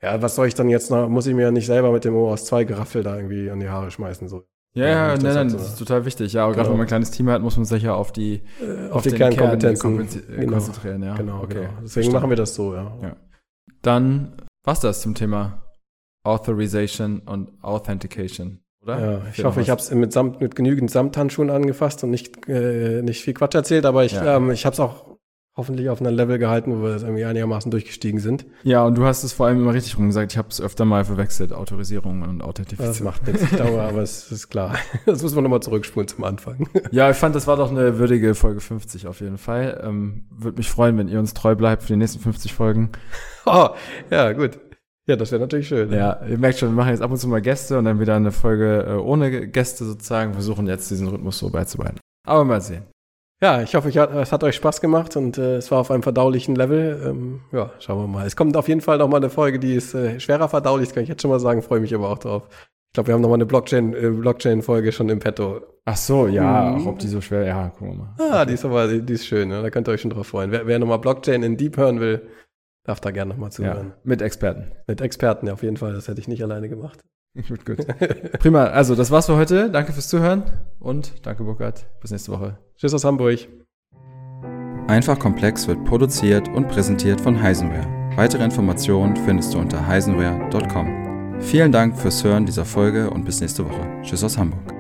B: Ja, was soll ich dann jetzt noch, muss ich mir nicht selber mit dem OS 2 Geraffel da irgendwie an die Haare schmeißen, so.
A: Ja, ja, nein, nein, das ist total wichtig. Ja, aber genau. gerade wenn man ein kleines Team hat, muss man sich ja auf die,
B: äh, auf, auf die Kernkompetenzen
A: Kern genau. konzentrieren, ja.
B: Genau, okay. genau. Deswegen Verstand. machen wir das so, ja. ja.
A: Dann was das zum Thema Authorization und Authentication
B: oder? Ja, ich hoffe, ich habe es mit, mit genügend Samthandschuhen angefasst und nicht, äh, nicht viel Quatsch erzählt, aber ich, ja. ähm, ich habe es auch hoffentlich auf einem Level gehalten, wo wir das irgendwie einigermaßen durchgestiegen sind.
A: Ja, und du hast es vor allem immer richtig rum gesagt. Ich habe es öfter mal verwechselt, Autorisierung und Authentifizierung.
B: Das macht nichts, ich glaube, aber es ist klar. Das muss man nochmal zurückspulen zum Anfang.
A: Ja, ich fand, das war doch eine würdige Folge 50 auf jeden Fall. Ähm, Würde mich freuen, wenn ihr uns treu bleibt für die nächsten 50 Folgen.
B: Oh, ja, gut. Ja, das wäre natürlich schön.
A: Ja, ihr merkt schon, wir machen jetzt ab und zu mal Gäste und dann wieder eine Folge äh, ohne Gäste sozusagen. Versuchen jetzt diesen Rhythmus so beizubehalten. Aber mal sehen.
B: Ja, ich hoffe, es hat euch Spaß gemacht und äh, es war auf einem verdaulichen Level. Ähm, ja, schauen wir mal. Es kommt auf jeden Fall noch mal eine Folge, die ist äh, schwerer verdaulich, das kann ich jetzt schon mal sagen, freue mich aber auch drauf. Ich glaube, wir haben noch mal eine Blockchain, äh, Blockchain-Folge schon im Petto.
A: Ach so, ja, mhm. ob die so schwer, ja, gucken wir mal.
B: Ah, die ist aber, die, die ist schön, ne? da könnt ihr euch schon drauf freuen. Wer, wer noch mal Blockchain in Deep hören will, Darf da gerne nochmal zuhören.
A: Ja, mit Experten.
B: Mit Experten, ja, auf jeden Fall. Das hätte ich nicht alleine gemacht.
A: Gut, gut. Prima. Also, das war's für heute. Danke fürs Zuhören und danke, Burkhard. Bis nächste Woche.
B: Tschüss aus Hamburg.
C: Einfach Komplex wird produziert und präsentiert von Heisenware. Weitere Informationen findest du unter heisenware.com. Vielen Dank fürs Hören dieser Folge und bis nächste Woche. Tschüss aus Hamburg.